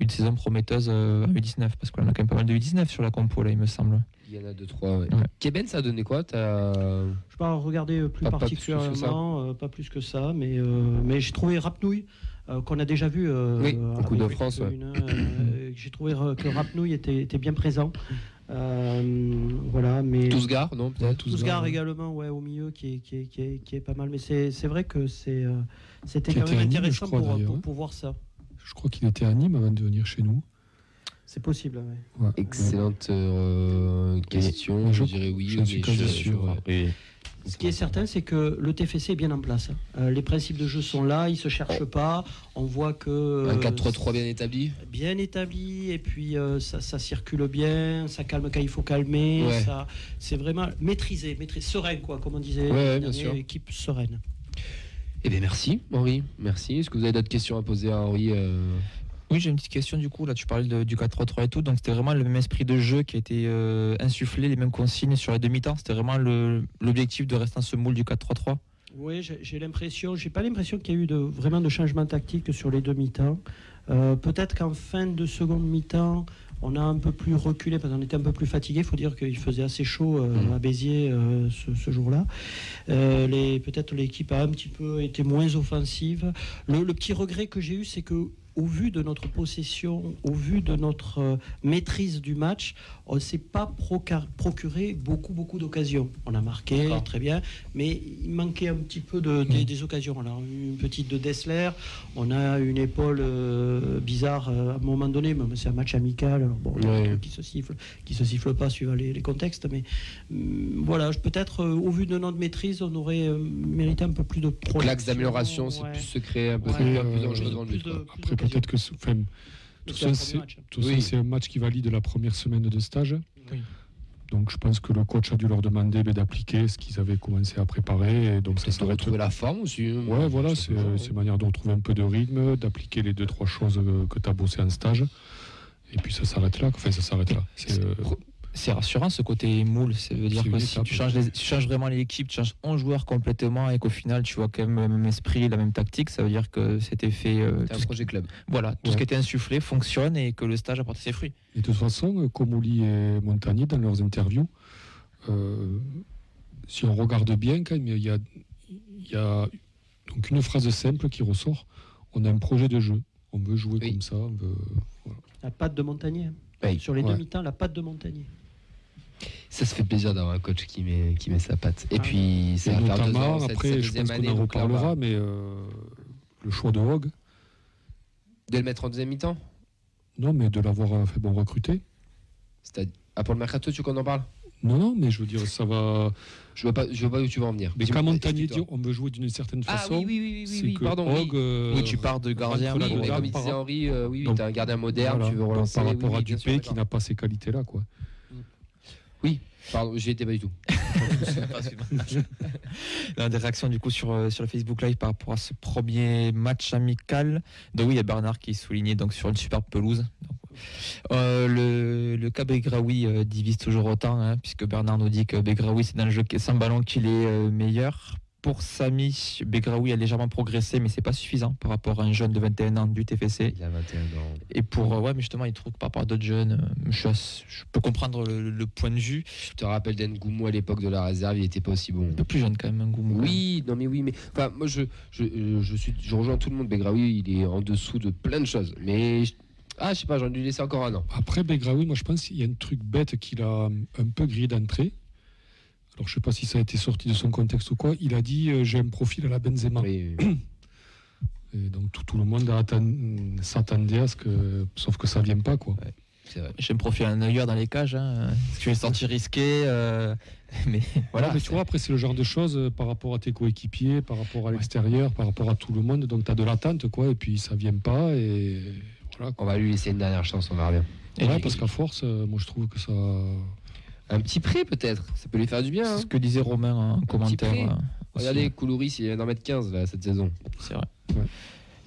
une saison prometteuse euh, à U19 parce qu'on a quand même pas mal de U19 sur la compo là il me semble. Il y en a deux, trois. Ouais. Ouais. Keben, ça a donné quoi? T'as- Je vais pas regarder euh, plus Pas- pas plus que ça. particulièrement, euh, pas plus que ça, mais, euh, mais j'ai trouvé Rapnouille, qu'on a déjà vu euh, Oui, euh, au Coupe de France, ouais. euh, j'ai trouvé euh, que Rapnouille était, était bien présent. Euh, voilà, mais Tousgar, non peut-être Tousgar également, ouais, au milieu, qui est, qui est, qui est, qui est pas mal. Mais c'est c'est vrai que c'est euh, c'était quand même intéressant crois, pour, pour, hein. pour voir ça. Je crois qu'il était à Nîmes avant de venir chez nous. C'est possible, ouais. Ouais. Excellente euh, question. je- Je dirais oui. je suis quasi sûr, Et Ce qui est certain, c'est que le TFC est bien en place. Euh, les principes de jeu sont là, ils se cherchent pas. On voit que Un euh, 4-3-3 bien établi bien établi et puis euh, ça, ça circule bien, ça calme quand il faut calmer, Ouais. ça c'est vraiment maîtrisé, maîtrisé, serein quoi, comme on disait. Ouais, bien sûr. Équipe sereine. Eh bien, merci, Henri. Merci. Est-ce que vous avez d'autres questions à poser à Henri euh, Oui j'ai une petite question du coup là tu parlais de- du 4-3-3 et tout donc c'était vraiment le même esprit de jeu qui a été euh, insufflé les mêmes consignes sur les demi-temps c'était vraiment l'objectif de rester dans ce moule du 4-3-3. Oui, j'ai l'impression, j'ai pas l'impression qu'il y a eu de, vraiment de changement tactique sur les deux mi-temps. Euh, Peut-être qu'en fin de seconde mi-temps, on a un peu plus reculé parce qu'on était un peu plus fatigué. Il faut dire qu'il faisait assez chaud euh, Mhm. à Béziers euh, ce, ce jour-là. Peut-être l'équipe a un petit peu été moins offensive. Le, le petit regret que j'ai eu, c'est que au vu de notre possession, au vu de notre euh, maîtrise du match, on ne s'est pas procuré beaucoup, beaucoup d'occasions. On a marqué, très bien, mais il manquait un petit peu de, des, des occasions. On a eu une petite de Dessler, on a une épaule euh, bizarre euh, à un moment donné, mais c'est un match amical, alors bon, qui se siffle, qui se siffle pas suivant les, les contextes, mais hum, voilà, je- peut-être euh, au vu de notre maîtrise, on aurait euh, mérité un peu plus de Donc l'axe d'amélioration, c'est ouais. plus se créer un peu Ouais. Euh, dangereux devant le plus but. plus Après. Peut-être que enfin, tout c'est ça, un c'est Oui. un match qui valide la première semaine de stage. Oui. Donc je pense que le coach a dû leur demander ben, d'appliquer ce qu'ils avaient commencé à préparer. Et donc ça s'arrête retrouver la forme aussi. hein. Ouais, voilà, c'est une manière de retrouver un peu de rythme, d'appliquer les deux, trois choses euh, que tu as bossé en stage. Et puis ça s'arrête là. Enfin, ça s'arrête là. C'est, euh, C'est rassurant ce côté moule, ça veut dire que si tu changes, les- tu changes vraiment l'équipe, tu changes 11 joueurs complètement et qu'au final tu vois quand même le même esprit, la même tactique, ça veut dire que c'était fait. euh, tout un ce, projet club. voilà, tout ce qui était insufflé fonctionne et que le stage a porté ses fruits. Et de toute façon, euh, Comoli et Montagnier, dans leurs interviews, euh, si on regarde bien, quand même, il y a, il y a donc une phrase simple qui ressort. On a un projet de jeu. On veut jouer Oui. comme ça. on veut- La patte de Montagnier. hein. Sur les Ouais. demi-temps, la patte de Montagnier. Ça se fait plaisir d'avoir un coach qui met, qui met sa patte. Et Ah. puis, ça va faire deux notamment, ans, cette- après, cette je pense qu'on en reparlera, mais euh, le choix de Rogue, De le mettre en deuxième mi-temps? Non, mais de l'avoir euh, fait bon recruter. C'est-à-dire- Ah, pour le mercato, tu veux qu'on en parle? Non, non, mais je veux dire, ça va. Je vois pas, je vois pas où tu vas en venir. Mais quand Montagnier dit explique-toi. on veut jouer d'une certaine Ah façon, oui, oui, oui, oui, c'est oui, pardon. oui. Rogue, euh, oui, tu pars de gardien, Oui, comme disait Henri, euh, oui, oui, t'as un gardien moderne, voilà, tu veux donc relancer. par oui, rapport à Dupé qui n'a pas ces qualités-là, quoi. Pardon, j'y étais pas du tout. Non, des réactions du coup sur, euh, sur le Facebook Live par rapport à ce premier match amical. Donc oui, il y a Bernard qui souligné donc, sur une superbe pelouse. Euh, le, le cas Begraoui euh, divise toujours autant, hein, puisque Bernard nous dit que Begraoui c'est dans le jeu sans ballon qu'il est meilleur. Pour Samy, Begraoui a légèrement progressé, mais c'est pas suffisant par rapport à un jeune de 21 ans du TFC. Il a 21 ans. Et pour, euh, ouais, mais justement, il trouve que par rapport à d'autres jeunes, euh, je, peux comprendre le, le point de vue. Je te rappelle d'Engoumou à l'époque de la réserve, il était pas aussi bon. Un peu plus jeune quand même, un goût. Oui, non mais oui, mais enfin moi je je, euh, je suis je rejoins tout le monde. Begraoui, il est en dessous de plein de choses, mais je- ah je sais pas, j'en ai dû laisser encore un an. Après Begraoui, moi je pense qu'il y a un truc bête qu'il a un peu grillé d'entrée. Alors je sais pas si ça a été sorti de son contexte ou quoi. Il a dit euh, j'ai un profil à la Benzema. Oui, oui. Et donc tout, tout le monde atten- s'attendait à ce que. Sauf que ça vient pas quoi. vrai. J'aime profil un œilleur dans les cages. Hein. Si tu es senti risqué, euh, mais voilà. Mais tu vois, après c'est le genre de choses euh, par rapport à tes coéquipiers, par rapport à l'extérieur, par rapport à tout le monde. Donc tu as de l'attente quoi, et puis ça vient pas. Et voilà. On va lui laisser une dernière chance, on verra bien. Et Ouais, parce qu'à force, euh, moi je trouve que ça. Un petit prêt peut-être, ça peut lui faire du bien. C'est hein. ce que disait Romain en commentaire. prêt. euh. Regardez, Koulouris, il vient d'en mettre 15 là, cette saison. C'est vrai. Ouais.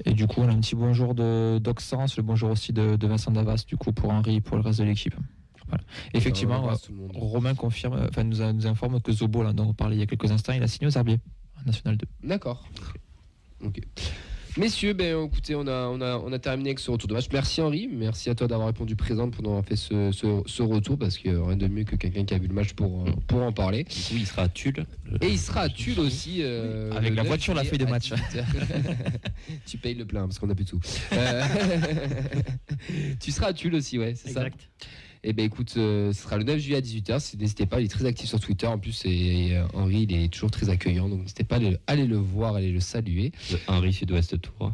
Et du coup, on a un petit bonjour de d'Oxens, le bonjour aussi de, de Vincent Davas, du coup, pour Henri et pour le reste de l'équipe. Voilà. Effectivement, embrasse euh. Romain confirme, euh, enfin, nous, a- nous informe que Zobo, là, dont on parlait il y a quelques instants, il a signé aux Herbiers, en National 2. D'accord. Ok. Messieurs, ben, écoutez, on a, on, a, on a terminé avec ce retour de match. Merci Henri, merci à toi d'avoir répondu présent pour nous avoir fait ce, ce, ce retour, parce qu'il n'y a rien de mieux que quelqu'un qui a vu le match pour, euh, pour en parler. Du coup, il sera à Tulle. Et il sera à Tulle aussi. euh, Avec la 9 voiture, la feuille de match. 18h. tu payes le plein parce qu'on n'a plus de sous. Euh, tu seras à Tulle aussi, ouais, c'est ça Exact. Eh ben écoute, euh, ce sera le 9 juillet à 18h. N'hésitez pas, il est très actif sur Twitter. En plus, et, euh, Henri, il est toujours très accueillant. Donc n'hésitez pas à aller, le voir, aller le saluer. Le Henri Sud-Ouest Tour.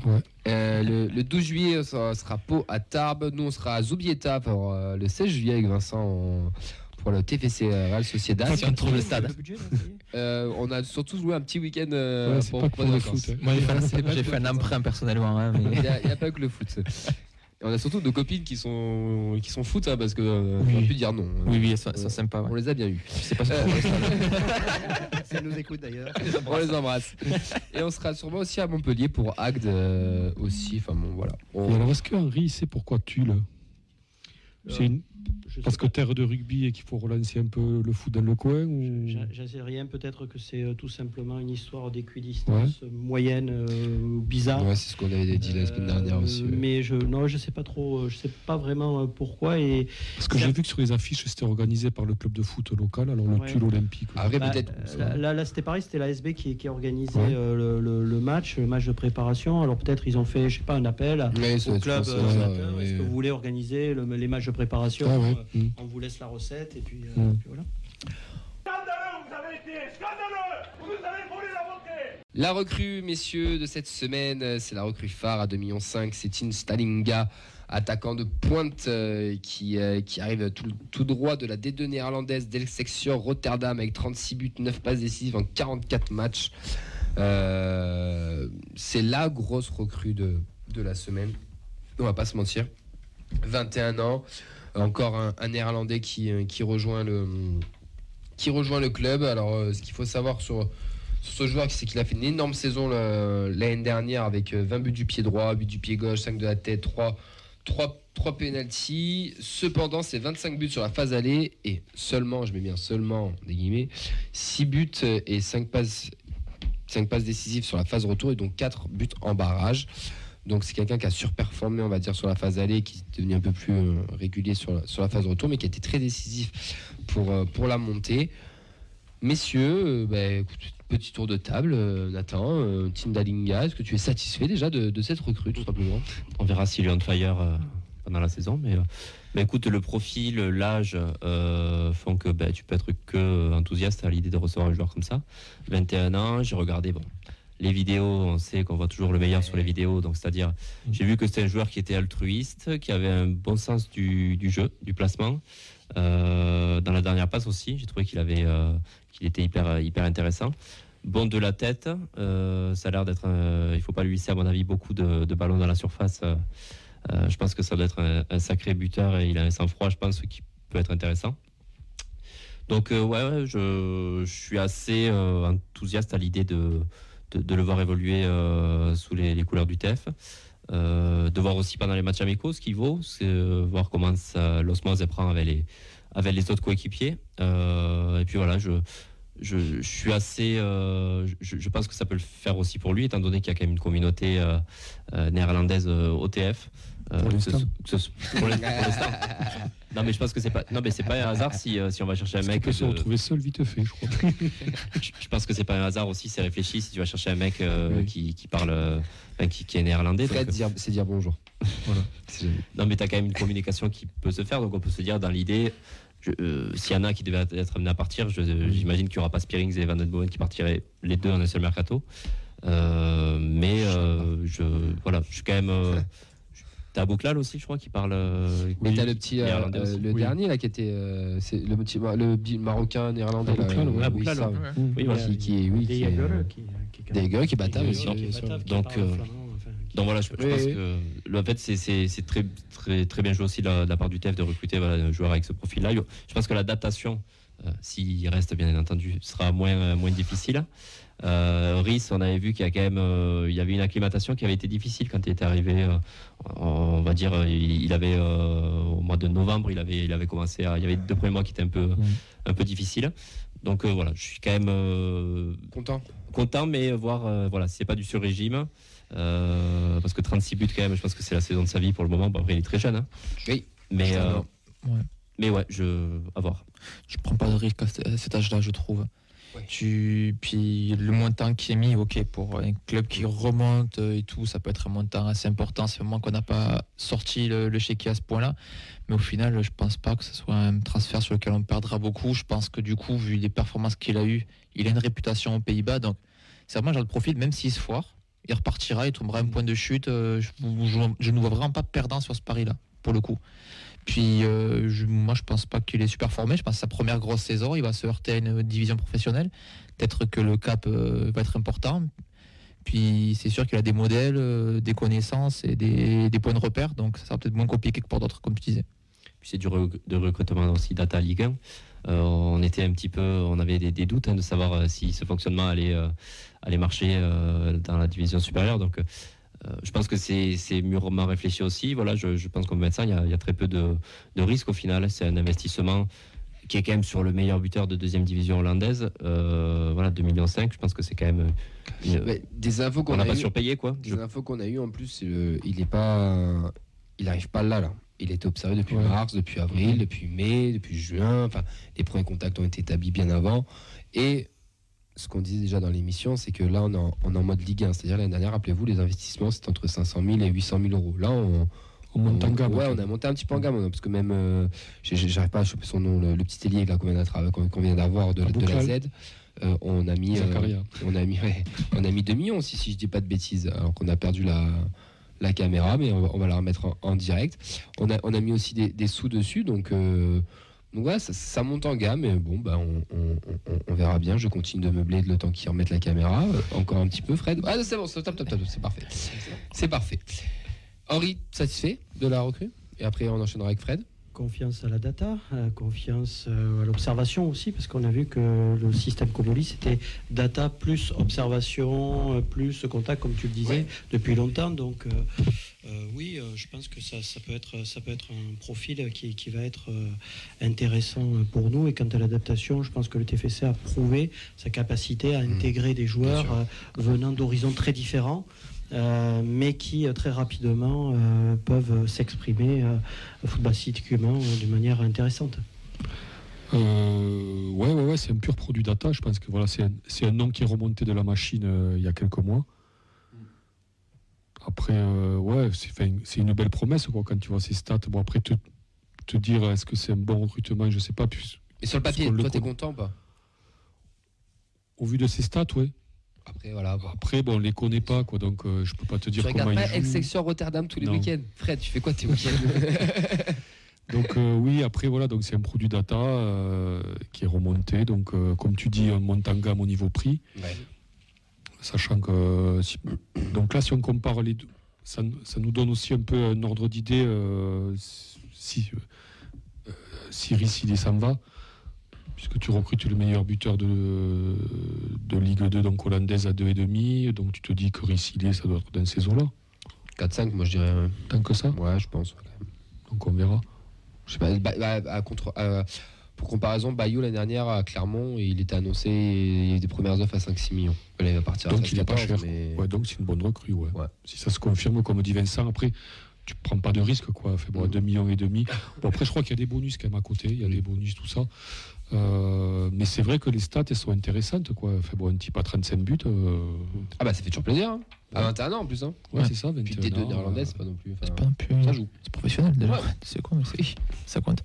Euh, le, le 12 juillet, ça sera Pau à Tarbes. Nous, on sera à Zubieta pour euh, le 16 juillet avec Vincent en- pour le TFC Real Sociedad. On trouve le Le stade. budget, Euh, on a surtout joué un petit week-end euh, Ouais, pour les le foot, hein. Moi, j'ai fait, un emprunt personnellement. hein, mais- Il n'y a pas que le foot. Et on a surtout nos copines qui sont, qui sont foot hein, parce que euh, Oui. on aurait pu dire non. Oui, oui, ça, ça sympa. On Ouais. les a bien eu. Sais pas Euh, Si nous écoute d'ailleurs. on les embrasse. Et on sera sûrement aussi à Montpellier pour Agde euh, aussi. Enfin bon, voilà. On- Et alors est-ce que Henri sait pourquoi Tulle C'est une- Je sais parce que pas. terre de rugby et qu'il faut relancer un peu le foot dans le coin ou... Sais rien, peut-être que c'est euh, tout simplement une histoire d'équidistance euh, moyenne euh, ou bizarre. Ouais, c'est ce qu'on avait dit la semaine dernière Euh, aussi. ouais. Mais je, non, je sais pas trop, euh, je sais pas vraiment euh, pourquoi. Et Parce que j'ai vu que sur les affiches, c'était organisé par le club de foot local, alors le. Tulle olympique. Après, bah, peut-être. euh, là, là, c'était pareil, c'était la SB qui, qui organisait Ouais. euh, le, le- le match, le match de préparation. Alors peut-être ils ont fait, je sais pas, un appel au club. euh, Est-ce que vous voulez organiser le- les matchs de préparation Ah ouais. Euh, Mm. On vous laisse la recette et puis, euh, Mm. puis voilà. La recrue, messieurs, de cette semaine, c'est la recrue phare à 2,5 millions. C'est Tim Stalinga, attaquant de pointe euh, qui, euh, qui arrive tout, tout droit de la D2 néerlandaise d'Excelsior Rotterdam avec 36 buts, 9 passes décisives en 44 matchs. Euh, c'est la grosse recrue de, de la semaine. On va pas se mentir. 21 ans, encore un, néerlandais qui, euh, qui, rejoint le, qui rejoint le club. Alors, euh, ce qu'il faut savoir sur sur ce joueur, c'est qu'il a fait une énorme saison le- l'année dernière avec euh, 20 buts du pied droit, 8 du pied gauche, 5 de la tête, 3, 3, 3 pénalties. Cependant, c'est 25 buts sur la phase aller et seulement, je mets bien seulement, des guillemets, 6 buts et 5 passes, 5 passes décisives sur la phase retour et donc 4 buts en barrage. Donc c'est quelqu'un qui a surperformé, on va dire, sur la phase aller, qui est devenu un peu plus euh, régulier sur la, sur la phase retour, mais qui a été très décisif pour, euh, pour la montée. Messieurs, euh, bah, petit tour de table, Nathan, Tim Dalinga, est-ce que tu es satisfait déjà de, de cette recrue, tout simplement? On verra s'il est on fire pendant la saison. Mais, mais écoute, le profil, l'âge font que bah, tu peux être que enthousiaste à l'idée de recevoir un joueur comme ça. 21 ans, j'ai regardé bon, les vidéos, on sait qu'on voit toujours le meilleur sur les vidéos. Donc, c'est-à-dire, j'ai vu que c'était un joueur qui était altruiste, qui avait un bon sens du, du jeu, du placement. Euh, dans la dernière passe aussi, j'ai trouvé qu'il avait, euh, qu'il était hyper, hyper intéressant. Bon de la tête, euh, ça a l'air d'être. il faut pas lui laisser, à mon avis, beaucoup de, de ballons dans la surface. Euh, je pense que ça doit être un, un sacré buteur et il a un sang-froid, je pense, qui peut être intéressant. Donc, ouais, ouais, je, je suis assez enthousiaste à l'idée de, de, le voir évoluer euh, sous les, couleurs du TF. Euh, de voir aussi pendant les matchs amicaux ce qu'il vaut, euh, voir comment l'osmose prend avec les, avec les autres coéquipiers. Et puis voilà, je, suis assez. je, pense que ça peut le faire aussi pour lui, étant donné qu'il y a quand même une communauté néerlandaise euh, OTF. Euh, Pour que ce- l'instant. non, mais je pense que c'est pas. Non, mais c'est pas un hasard si, euh, si on va chercher un mec. peut se de- retrouver seul vite fait, je crois. je, je pense que c'est pas un hasard aussi, c'est réfléchi. Si tu vas chercher un mec euh, Oui. qui, qui parle, euh, qui, qui est néerlandais. Fred, donc, dire- c'est dire bonjour. Voilà. Non, mais tu as quand même une communication qui peut se faire, donc on peut se dire dans l'idée. euh, S'il y en a qui devaient être amenés à partir, j'imagine qu'il n'y aura pas Spearings et Van Den Boven qui partiraient les deux en un seul mercato. Euh, mais euh, je, voilà, je suis quand même. T'as Bouklal aussi, je crois, qui parle. euh, Mais t'as le petit, euh, euh, le Oui. dernier là qui était, euh, c'est le petit, le bi- marocain néerlandais Ah, là, Bouklal, euh, ouais. oui, Ah, Bouklal, ça. Oui, voilà. Qui, qui est, oui, Des qui des gars qui battent aussi. Donc, Donc voilà, je, je Oui, pense oui. que le fait c'est très, très très bien joué aussi de la, de la part du TEF de recruter voilà, un joueur avec ce profil-là. Je pense que l'adaptation, euh, s'il reste bien entendu, sera moins euh, moins difficile. Euh, Rhys, on avait vu qu'il y a quand même euh, il y avait une acclimatation qui avait été difficile quand il était arrivé. euh, on va dire, il, il avait euh, au mois de novembre, il avait il avait commencé à, il y avait deux premiers mois qui étaient un peu un peu difficiles. Donc euh, voilà, je suis quand même euh, Content. content, mais voir, euh, voilà, c'est pas du sur-régime. euh, parce que 36 buts, quand même, je pense que c'est la saison de sa vie pour le moment. Bon, après, il est très jeune. hein. Oui. Mais, euh, Ouais. mais ouais, je. À voir. Je prends pas de risque à cet âge-là, je trouve. Puis le montant qui est mis, ok, pour un club qui remonte et tout, ça peut être un montant assez important. C'est vraiment qu'on n'a pas sorti le, le à ce point-là. Mais au final, je pense pas que ce soit un transfert sur lequel on perdra beaucoup. Je pense que du coup, vu les performances qu'il a eues, il a une réputation aux Pays-Bas. Donc, c'est vraiment genre de profil, même s'il se foire, il repartira, il tombera un point de chute. euh, Je, je, je ne vois vraiment pas perdant sur ce pari-là, pour le coup. Puis euh, je- moi, je pense pas qu'il est super formé. Je pense que sa première grosse saison, il va se heurter à une division professionnelle. Peut-être que le cap euh, va être important. Puis c'est sûr qu'il a des modèles, euh, des connaissances et des, points de repère. Donc ça sera peut-être moins compliqué que pour d'autres, comme tu disais. Puis c'est du recrutement aussi Data Ligue 1. Euh, on était un petit peu, on avait des, doutes hein, de savoir si ce fonctionnement allait, allait marcher dans la division supérieure. Donc, je pense que c'est mûrement réfléchi aussi. Voilà, je, je pense qu'en médecin, il y, a, il y a très peu de, de risques au final. C'est un investissement qui est quand même sur le meilleur buteur de deuxième division hollandaise. Euh, voilà, 2,5 millions. Je pense que c'est quand même. une- Mais des infos qu'on on n'a a pas surpayé, quoi. Des Je- infos qu'on a eues en plus, il est pas, il arrive pas là là. Il était observé depuis Ouais. mars, depuis avril, depuis mai, depuis juin. Enfin, les premiers contacts ont été établis bien avant. Et ce qu'on disait déjà dans l'émission, c'est que là, on est en, on est en mode Ligue 1. C'est-à-dire l'année dernière, rappelez-vous, les investissements c'était entre 500 000 et 800 000 euros. Là, on, On monte en gamme. Ouais, on a monté un petit peu en gamme, parce que même, euh, j'arrive pas à choper son nom, le, le petit ailier qu'on vient d'avoir de, de la. Z. euh, on a mis, euh, on a mis, ouais, on a mis 2 millions aussi, si je dis pas de bêtises, alors qu'on a perdu la, la caméra, mais on va, on va la remettre en, en direct. On a, on a mis aussi des, des sous dessus, donc, euh, donc ouais, ça, ça monte en gamme, et bon, bah, on, on- on- on verra bien. Je continue de meubler le temps qu'ils remettent la caméra. Euh, encore un petit peu, Fred. Ah, c'est bon, stop, stop, stop, stop, c'est parfait. C'est parfait. Henri, satisfait de la recrue? Et après, on enchaînera avec Fred. Confiance à la data, euh, confiance euh, à l'observation aussi, parce qu'on a vu que le système Comoli, c'était data plus observation, plus contact, comme tu le disais, Ouais. depuis longtemps. Donc, euh, euh, oui, euh, je pense que ça, ça, peut être, ça peut être un profil qui, qui va être euh, intéressant pour nous. Et quant à l'adaptation, je pense que le TFC a prouvé sa capacité à intégrer des joueurs euh, venant d'horizons très différents. euh, mais qui très rapidement euh, peuvent s'exprimer euh, footballistiquement euh, de manière intéressante. Euh, ouais, ouais, ouais, c'est un pur produit data. Je pense que voilà, c'est un, nom qui est remonté de la machine euh, il y a quelques mois. Après, euh, ouais, c'est une belle promesse quoi, quand tu vois ces stats. Bon, après, te, te dire est-ce que c'est un bon recrutement, je sais pas. Puis, Et sur le papier, toi, t'es content ou pas? Au vu de ces stats, ouais. Après, voilà. bon. Après, bon, on les connaît pas, quoi, donc euh, je peux pas te Tu dire regardes comment ils pas jouent. Excelsior Rotterdam tous les week-ends Fred, tu fais quoi tes week-ends? Donc euh, oui, après voilà, donc c'est un produit data euh, qui est remonté. Donc euh, comme tu dis, on monte en gamme au niveau prix, Ouais. Sachant que si- donc là, si on compare les deux, ça, nous donne aussi un peu un ordre d'idée euh, si euh, si s'en va, puisque tu recrutes le meilleur buteur de, de Ligue 2, donc hollandaise à 2,5, donc tu te dis que Rissi ça doit être dans ces eaux-là. 4-5, moi je dirais. Tant que ça, Ouais, je pense. donc on verra. Je sais pas, bah, bah, à contre. euh, Pour comparaison, Bayo l'année dernière à Clermont, il était annoncé il y a eu des premières offres à 5-6 millions. Là, il va partir à Donc il est pas 13, cher. mais- Ouais, donc c'est une bonne recrue. Ouais. Ouais. Si ça se confirme, comme dit Vincent, après, tu prends pas de risque. Quoi. Fait, bon, Mhm. 2 millions et demi. Bon, après, je crois qu'il y a des bonus quand même à côté. Il y a des bonus, tout ça. Euh, mais c'est vrai que les stats, elles sont intéressantes. Quoi. Fait, bon, un type à 35 buts. euh, Ah bah ça fait toujours plaisir. hein. À Ouais. 21 ans en plus. Hein. ouais, Ouais. c'est ça. 21 Puis T2 ans, néerlandaise, euh, c'est pas non plus. C'est pas non plus. Ça joue. C'est professionnel déjà. Ouais. C'est con, mais c'est- ça compte.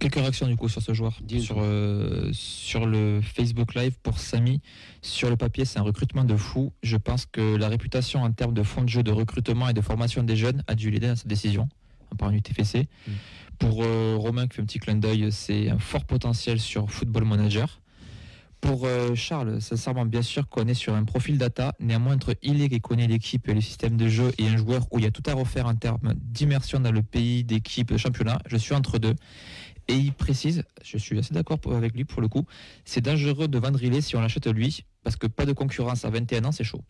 Quelques réactions du coup sur ce joueur. Sur, euh, sur le Facebook Live pour Samy. Sur le papier, c'est un recrutement de fou. Je pense que la réputation en termes de fonds de jeu, de recrutement et de formation des jeunes a dû l'aider dans sa décision, en parlant du TFC. Mm. Pour euh, Romain qui fait un petit clin d'œil, c'est un fort potentiel sur Football Manager. Pour euh, Charles, sincèrement, bien sûr qu'on est sur un profil data. Néanmoins, entre il qui connaît l'équipe et le système de jeu et un joueur où il y a tout à refaire en termes d'immersion dans le pays, d'équipe, de championnat, je suis entre deux. Et il précise, je suis assez d'accord avec lui pour le coup, c'est dangereux de vendre Riley si on l'achète lui, parce que pas de concurrence à 21 ans, c'est chaud.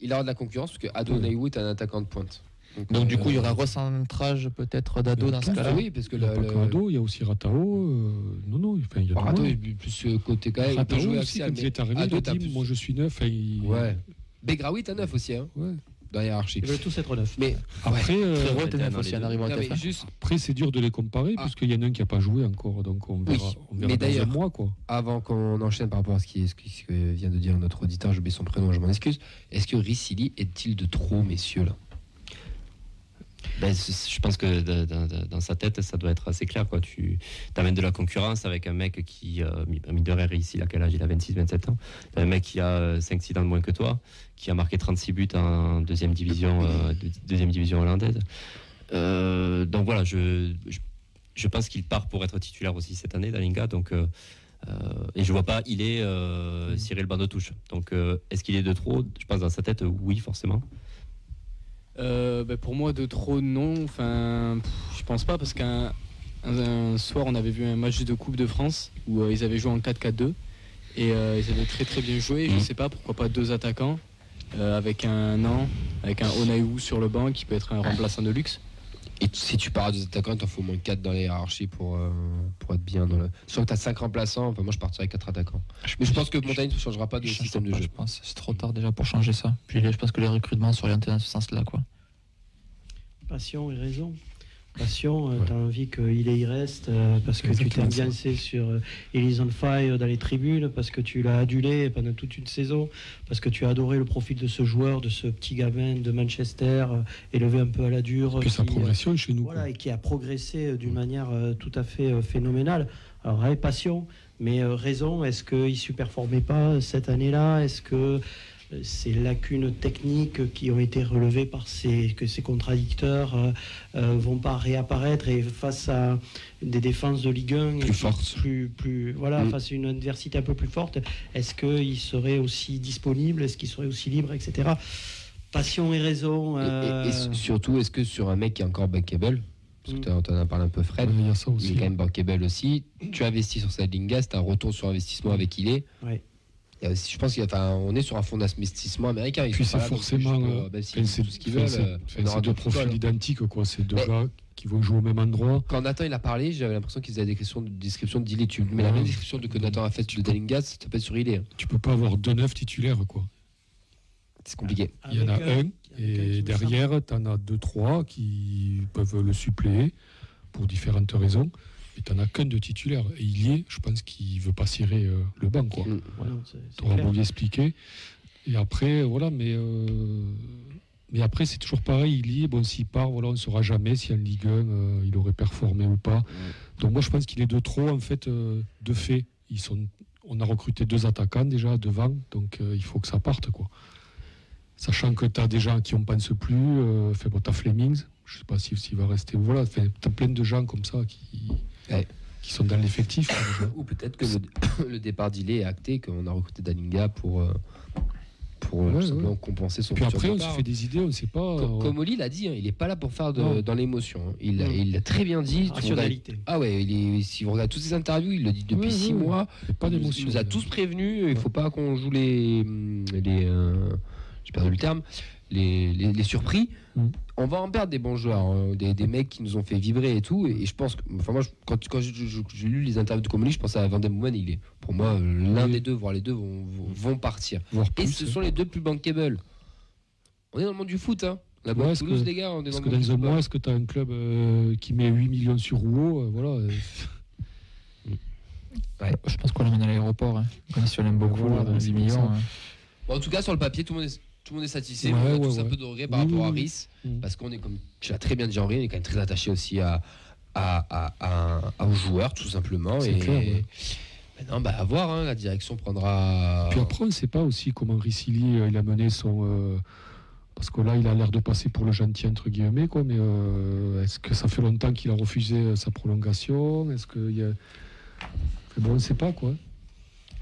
Il aura de la concurrence parce que Adonaiwu est un attaquant de pointe. Donc du euh, coup, il y aura un recentrage peut-être d'ado dans ce Ah, cas-là. Oui, parce que Il n'y a le, pas que le- Ado, il y a aussi Ratao. euh, non, non, enfin, il y a Rato monde. est plus euh, côté quand même. Il peut Ratao jouer aussi, axial, quand il est arrivé, il Ado, a dit plus- Moi, je suis neuf. et il- Ouais. Begraoui, t'as 9 aussi, hein, Ouais. Dans la hiérarchie. Ils veulent tous être neufs. Mais Après, euh, Frérot Ouais, était dans neuf les aussi, deux. en arrivant à non, mais TF1. juste après c'est dur de les comparer, Ah. parce qu'il y en a un qui n'a pas joué encore. Donc on verra, Oui, on verra mais dans un mois. Quoi. avant qu'on enchaîne par rapport à ce, qui, ce qui- ce que vient de dire notre auditeur, j'ai oublié son prénom, je m'en excuse. Est-ce que Ricili est-il de trop, messieurs là? Ben, je pense que dans sa tête, ça doit être assez clair. Quoi. Tu amènes de la concurrence avec un mec qui, euh, mine de rien, ici, a quel âge Il a 26-27 ans. T'as un mec qui a 5-6 ans de moins que toi, qui a marqué 36 buts en deuxième division, euh, de- deuxième division hollandaise. Euh, donc voilà, je, je, je pense qu'il part pour être titulaire aussi cette année, Dalinga. Donc, euh, euh, et je vois pas, il est euh, Cyril Banc de touche. Donc euh, est-ce qu'il est de trop? Je pense dans sa tête, oui, forcément. Euh, bah, pour moi, de trop, non. Enfin, pff, je pense pas parce qu'un un, un soir, on avait vu un match de Coupe de France où euh, ils avaient joué en 4-4-2 et euh, ils avaient très très bien joué. Je Mhm. sais pas pourquoi pas deux attaquants euh, avec un an, avec un Onaïwu sur le banc qui peut être un remplaçant de luxe. Et si tu pars à deux attaquants, il t'en faut au moins 4 dans la hiérarchie pour, euh, pour être bien dans le. Sûr que tu as 5 remplaçants, enfin, moi je partirais avec 4 attaquants. Mais je pense que Montaigne ne changera pas de Je système de pas, jeu. Je pense c'est trop tard déjà pour changer ça. Puis je pense que les recrutements sont orientés dans ce sens-là. quoi. Passion et raison. Passion, Ouais. tu as envie qu'il y reste euh, parce que tu t'es ça. ambiancé sur euh, Elise on Fire dans les tribunes, parce que tu l'as adulé pendant toute une saison, parce que tu as adoré le profil de ce joueur, de ce petit gamin de Manchester, euh, élevé un peu à la dure. Puis sa euh, progression chez nous. voilà, et qui a progressé euh, d'une manière euh, tout à fait euh, phénoménale. Alors, avec passion, mais euh, raison, est-ce qu'il ne superformait pas cette année-là? Est-ce que euh, ces lacunes techniques qui ont été relevées par ces, que ces contradicteurs euh, euh, vont pas réapparaître et face à des défenses de Ligue 1 Plus fortes. plus, plus, voilà, Mm. face à une adversité un peu plus forte, est-ce qu'il serait aussi disponible Est-ce qu'il serait aussi libre, etc. Passion et raison. Et- et- euh, Et, surtout, est-ce que sur un mec qui est encore bankable, parce que Mm. tu en as parlé un peu Fred, il y a ça il aussi. est quand même bankable aussi, tu investis sur cette Lingas, tu as un retour sur investissement avec il est. Ouais. Il y a aussi- je pense qu'on est sur un fonds d'investissement américain. Ils Puis c'est forcément. euh, euh, bah, c'est tout ce qu'ils veulent. c'est- euh, c'est deux profils identiques, quoi. C'est deux gars qui vont jouer au même endroit. Quand Nathan il a parlé, j'avais l'impression qu'il faisait des descriptions, descriptions de Dilly. Tu mets la même description de que Nathan a faite de Dalingas, ça peut être sur Ilé. hein. Tu peux pas avoir deux neufs titulaires, quoi. C'est compliqué. Il y en a un, et derrière, tu en as deux, trois qui peuvent le suppléer pour différentes raisons. Tu n'en as qu'un de titulaire. Et il y est, je pense qu'il veut pas cirer euh, le banc, quoi. Mm. clair. beau lui expliquer. Et après, voilà, mais, euh, mais après, c'est toujours pareil. Il y est, bon, s'il part, voilà, on ne saura jamais si en Ligue 1, euh, il aurait performé ou pas. Donc, moi, je pense qu'il est de trop, en fait, euh, de fait. Ils sont, on a recruté deux attaquants déjà devant, donc il faut que ça parte, quoi. Sachant que tu as des gens qui on pense plus, fait, bon, tu as Flemings, je sais pas si- s'il va rester. Voilà, tu as plein de gens comme ça qui, Ouais. qui sont dans l'effectif. déjà. Ou peut-être que le, le départ d'Ilé est acté, qu'on a recruté Dalinga pour, euh, pour euh, Ouais, tout simplement compenser son Puis futur après, on se fait des idées, on ne sait pas. Co- euh, Comme Oli l'a dit, hein, il n'est pas là pour faire de- dans l'émotion. hein. Il l'a il l'a très bien dit. Rationalité. Ah ouais, il est, si vous regardez toutes ses interviews, il le dit depuis six mois. il pas nous- d'émotion. Il nous a tous prévenus. Il faut pas qu'on joue les, les euh, j'ai perdu le terme, les, les- les surpris. Mm. On va en perdre des bons joueurs, hein, des, des mecs qui nous ont fait vibrer et tout. Et, et je pense que, enfin moi, je- quand, quand j'ai lu les interviews de Comoli, je pensais à Van Boomen. Il est, pour moi, l'un Oui. des deux, voire les deux, vont, vont, partir. Et plus, ce sont les deux plus bankable. On est dans le monde du foot, hein. La Ouais, Toulouse, que- les gars, on est dans le que monde dans du un mois, est-ce que tu as un club euh, qui met 8 millions sur Rouault euh, Voilà. euh, Je pense qu'on l'emmène à l'aéroport. Hein. On l'aime beaucoup, Voilà, c'est 10 pour millions. hein. Bon, en tout cas, sur le papier, tout le monde est, tout le monde est satisfait. Ouais, on a ouais, tous un peu de regret par rapport à oui, Riss. Mm. Parce qu'on est, comme tu l'as très bien dit, Henri, on est quand même très attaché aussi à, à, à- à- à- aux joueurs, tout simplement. C'est Et clair, maintenant, bah, à voir, hein, la direction prendra. Puis après, on ne sait pas aussi comment Ricili euh, il a mené son. euh, parce que là, il a l'air de passer pour le gentil, entre guillemets, quoi. Mais euh, est-ce que ça fait longtemps qu'il a refusé euh, sa prolongation? Est-ce qu'il y a. Mais bon, on ne sait pas, quoi.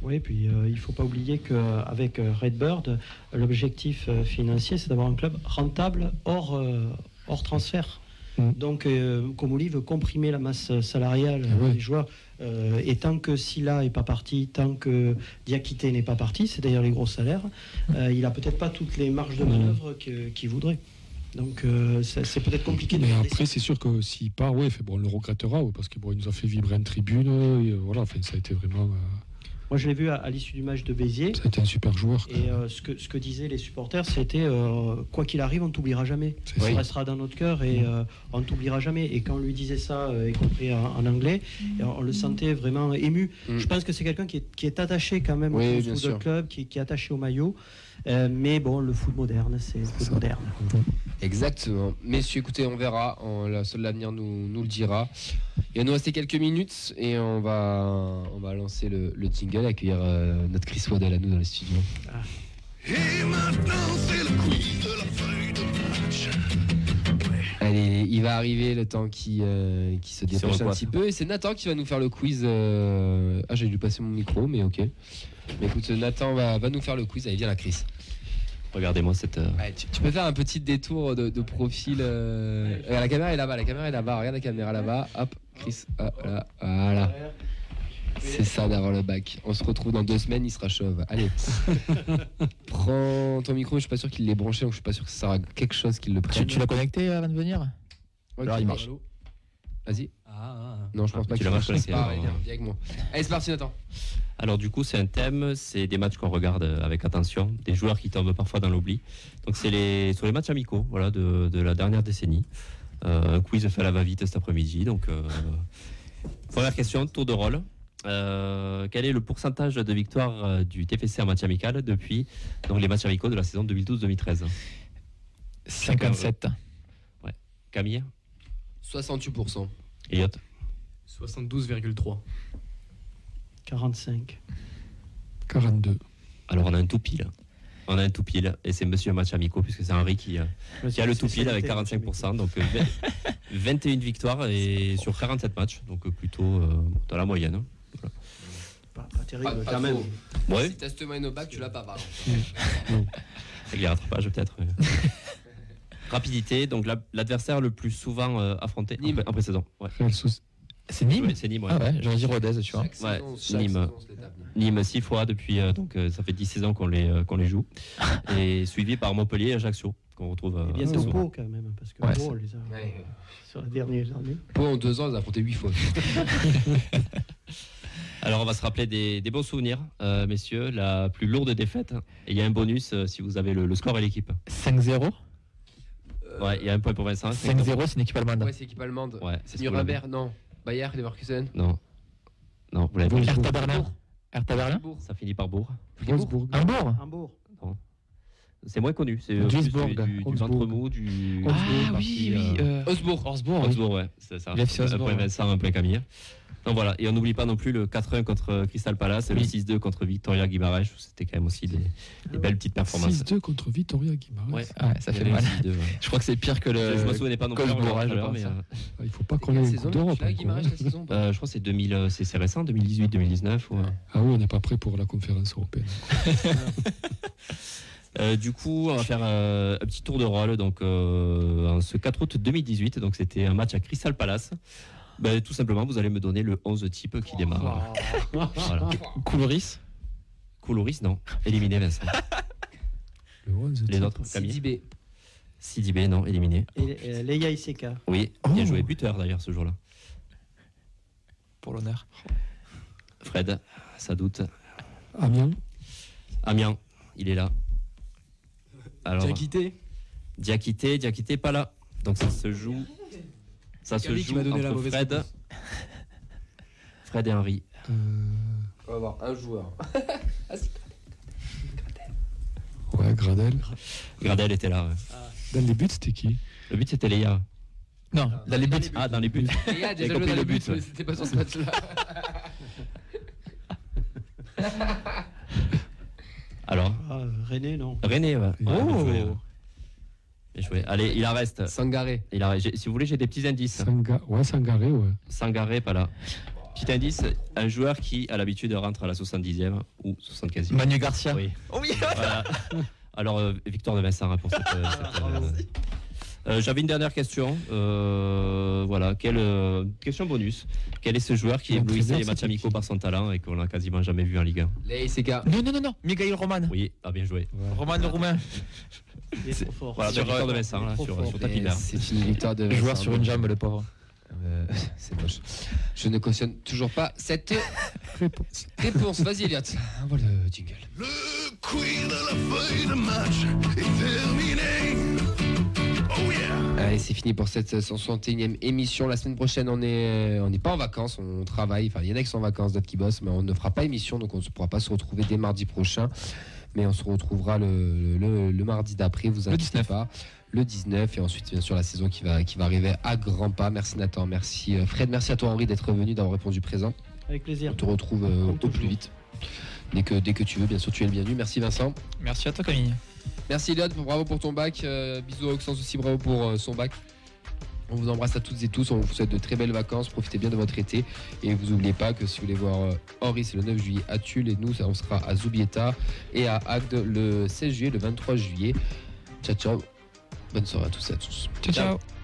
Oui, puis euh, il ne faut pas oublier qu'avec Redbird, l'objectif euh, financier, c'est d'avoir un club rentable hors, euh, hors transfert. Mm. Donc, euh, Comoli veut comprimer la masse salariale ouais. des joueurs. Euh, et tant que Silla n'est pas parti, tant que Diakité n'est pas parti, c'est d'ailleurs les gros salaires, euh, il n'a peut-être pas toutes les marges de manœuvre qu'il voudrait. Donc, euh, c'est peut-être compliqué de Mais après, c'est sûr que s'il part, ouais, fait, bon, on le regrettera, ouais, parce qu'il bon, nous a fait vibrer en tribune. et, euh, voilà, enfin, ça a été vraiment. euh, Moi, je l'ai vu à, à l'issue du match de Béziers. été un super joueur. Et euh, ce, que, ce que disaient les supporters, c'était euh, quoi qu'il arrive, on ne t'oubliera jamais. Ça. resteras dans notre cœur et euh, on ne t'oubliera jamais. Et quand on lui disait ça, y compris en, en anglais, on le sentait vraiment ému. Mm. Je pense que c'est quelqu'un qui est, qui est attaché quand même Oui, au bien club, qui, qui est attaché au maillot. Euh, mais bon, le foot moderne, c'est le foot ça. moderne. Exactement. Messieurs, écoutez, on verra. On- la seule l'avenir nous, nous le dira. Il va nous rester quelques minutes et on va, on va lancer le, le jingle, accueillir euh, notre Chris Waddell à nous dans le studio. Allez, il va arriver le temps qui, euh, qui se Qui se dépêche un petit peu. Et c'est Nathan qui va nous faire le quiz. euh, Ah, j'ai dû passer mon micro, mais ok. Mais écoute, Nathan va, va nous faire le quiz. Allez, viens là, Chris. Regardez-moi cette. euh, Ouais, tu, tu peux faire un petit détour de, de profil. euh, regarde, la caméra est là-bas, la caméra est là-bas. Regarde la caméra là-bas. Hop, Chris. ah, là, voilà. C'est ça d'avoir le bac. On se retrouve dans deux semaines, il sera chauve. Allez. Prends ton micro, je suis pas sûr qu'il l'ait branché, donc je suis pas sûr que ça sera quelque chose qu'il le Tu, prenne. tu l'as connecté avant de venir Ok, Alors, il marche. Vas-y. Ah, Non, je pense Ah, pas tu qu'il l'as marche. marqué, C'est euh, avec moi. Allez, c'est parti, Nathan. Alors du coup, c'est un thème, c'est des matchs qu'on regarde euh, avec attention, des joueurs qui tombent parfois dans l'oubli. Donc c'est les sur les matchs amicaux, voilà, de, de la dernière décennie. Euh, un quiz fait à la va-vite cet après-midi. Donc euh, première question, tour de rôle. Euh, quel est le pourcentage de victoire euh, du TFC en match amical depuis donc les matchs amicaux de la saison 2012-2013 57. Camille, 68%. Elliot, 72,3. 45. 42. Alors on a un tout pile. On a un tout pile et c'est Monsieur match amicaux puisque c'est Henri qui, euh, qui a le tout pile avec 45%. Donc euh, vingt- 21 victoires et sur 47 matchs. Donc plutôt euh, dans la moyenne. Pas, pas terrible, Pas- pas quand même. trop. Ouais, Si teste-moi une au bac, tu l'as pas, par exemple. avec les rattrapages peut-être. Rapidité, donc la- l'adversaire le plus souvent euh, affronté en Nîmes. en pré-saison. Ouais. Real Soc- C'est Nîmes c'est Nîmes. ouais. Ah ouais, j'aurais dit Rodez, tu vois. Ouais, Nîmes. Nîmes six fois depuis, euh, donc euh, ça fait 10 saisons qu'on les, euh, qu'on les joue. et suivi par Montpellier et Ajaccio, qu'on retrouve euh, Et bientôt souvent. Pau, quand même, parce que Ouais, Pau, c'est- on les a Ouais. sur les dernières années. Pau, en deux ans, ils ont affronté huit fois. Alors on va se rappeler des, des bons souvenirs, euh, messieurs. La plus lourde défaite. Et il y a un bonus euh, si vous avez le, le score et l'équipe. 5-0 Ouais, il y a un point pour Vincent. 5-0, c'est une équipe allemande. Ouais, c'est équipe allemande. Ouais, C'est ce que vous l'avez. Nuremberg, non. Bayer, Leverkusen. Non. Non, vous l'avez pas. Hertha Berlin Hertha Berlin Ça finit par Bourg. Wolfsburg. Hambourg Hambourg. C'est moins connu. C'est euh, Duisburg. plus du, du, du Augsbourg. ventre mou, du. Ah oui, oui. euh, euh, Osbourg. Oui. Augsbourg, ouais, c'est ça. Un point ouais. Vincent, un point Camille. Donc voilà, et on n'oublie pas non plus le 4-1 contre Crystal Palace et le Oui. 6-2 contre Victoria Guimarães. C'était quand même aussi des, des belles petites performances. 6-2 contre Vitoria Guimarães. Ouais. Ah ouais, ça fait mal. le 6-2, ouais. Je crois que c'est pire que le. je me souvenais pas non plus. mais, euh, Il faut pas qu'on ait une d'Europe. hein. euh, je crois que c'est 2000, euh, c'est c'est récent, 2018-2019. ou, euh. Ah oui, on n'est pas prêt pour la conférence européenne. Euh, du coup, on va faire euh, un petit tour de rôle. Donc, euh, ce 4 août 2018, donc c'était un match à Crystal Palace. Ben, tout simplement, vous allez me donner le 11 type qui démarre. Voilà. Coulouris Coulouris, non. Éliminé, Vincent. Le 11 Les type. autres, Camille? Sidibé. Sidibé, non, éliminé. Et euh, Leia Iseka. Oui, bien joué. Buteur d'ailleurs ce jour-là. Pour l'honneur. Fred, ça doute. Amiens. Amiens, il est là. Alors, Diakité Diakité, Diakité pas là. Donc ça se joue. Ça se joue m'a donné la entre Fred, réponse. Fred et Henri. Euh, On va avoir un joueur. ouais, Gradel. Gradel était là. ouais. Dans les buts, c'était qui? Le but c'était Léa. Non, dans les buts. Ah, dans les buts. Et il a déjà joué dans le le but, but, ouais. mais c'était pas sur ce match-là. Alors, Ah, René, non. René, ouais. Ouais, Oh. Bien joué. Allez, il en reste. Sangaré. Il en reste. J'ai- Si vous voulez, j'ai des petits indices. Sanga... Ouais, Sangaré, ouais. Sangaré, pas là. Petit indice, un joueur qui a l'habitude de rentrer à la 70e ou 75e. Manu Garcia. Oui. Oui. Voilà. Alors, euh, victoire de Vincent hein, pour cette. euh, cette, euh, euh, J'avais une dernière question. Euh, voilà, quelle euh, question bonus Quel est ce joueur qui éblouissait les matchs amicaux par son talent et qu'on n'a quasiment jamais vu en Ligue 1 Les SK. Non, non, non, non. Miguel Roman. Oui, ah, bien joué. Roman le Roumain. Il est trop fort. Voilà, Sur, victoire de Vincent là, trop sur, tapis. C'est une victoire de Joueur Vincent. sur une jambe, le pauvre. Euh, c'est moche. Je ne cautionne toujours pas cette réponse. Vas-y, Elliot. Envoie le jingle. Le quiz de la feuille de match est terminé. Allez, c'est fini pour cette 161e émission. La semaine prochaine, on est, on n'est pas en vacances, on travaille. Enfin, il y en a qui sont en vacances, d'autres qui bossent, mais on ne fera pas émission, donc on ne pourra pas se retrouver dès mardi prochain. Mais on se retrouvera le, le- le mardi d'après, vous inquiétez 19. pas. Le 19 et ensuite bien sûr la saison qui va, qui va arriver à grands pas. Merci Nathan, merci euh, Fred, merci à toi Henri d'être venu, d'avoir répondu présent. Avec plaisir. On te retrouve euh, Comme au plus vite. Dès que, dès que tu veux, bien sûr tu es le bienvenu. Merci Vincent. Merci à toi, Camille. Merci Eliott, bravo pour ton bac. Euh, bisous à Oxens aussi, bravo pour euh, son bac. On vous embrasse à toutes et tous, on vous souhaite de très belles vacances, profitez bien de votre été. Et vous n'oubliez pas que si vous voulez voir euh, Henri, c'est le 9 juillet à Tulle et nous, on sera à Zubieta et à Agde le 16 juillet, le 23 juillet. Ciao ciao, bonne soirée à tous et à tous. ciao. ciao.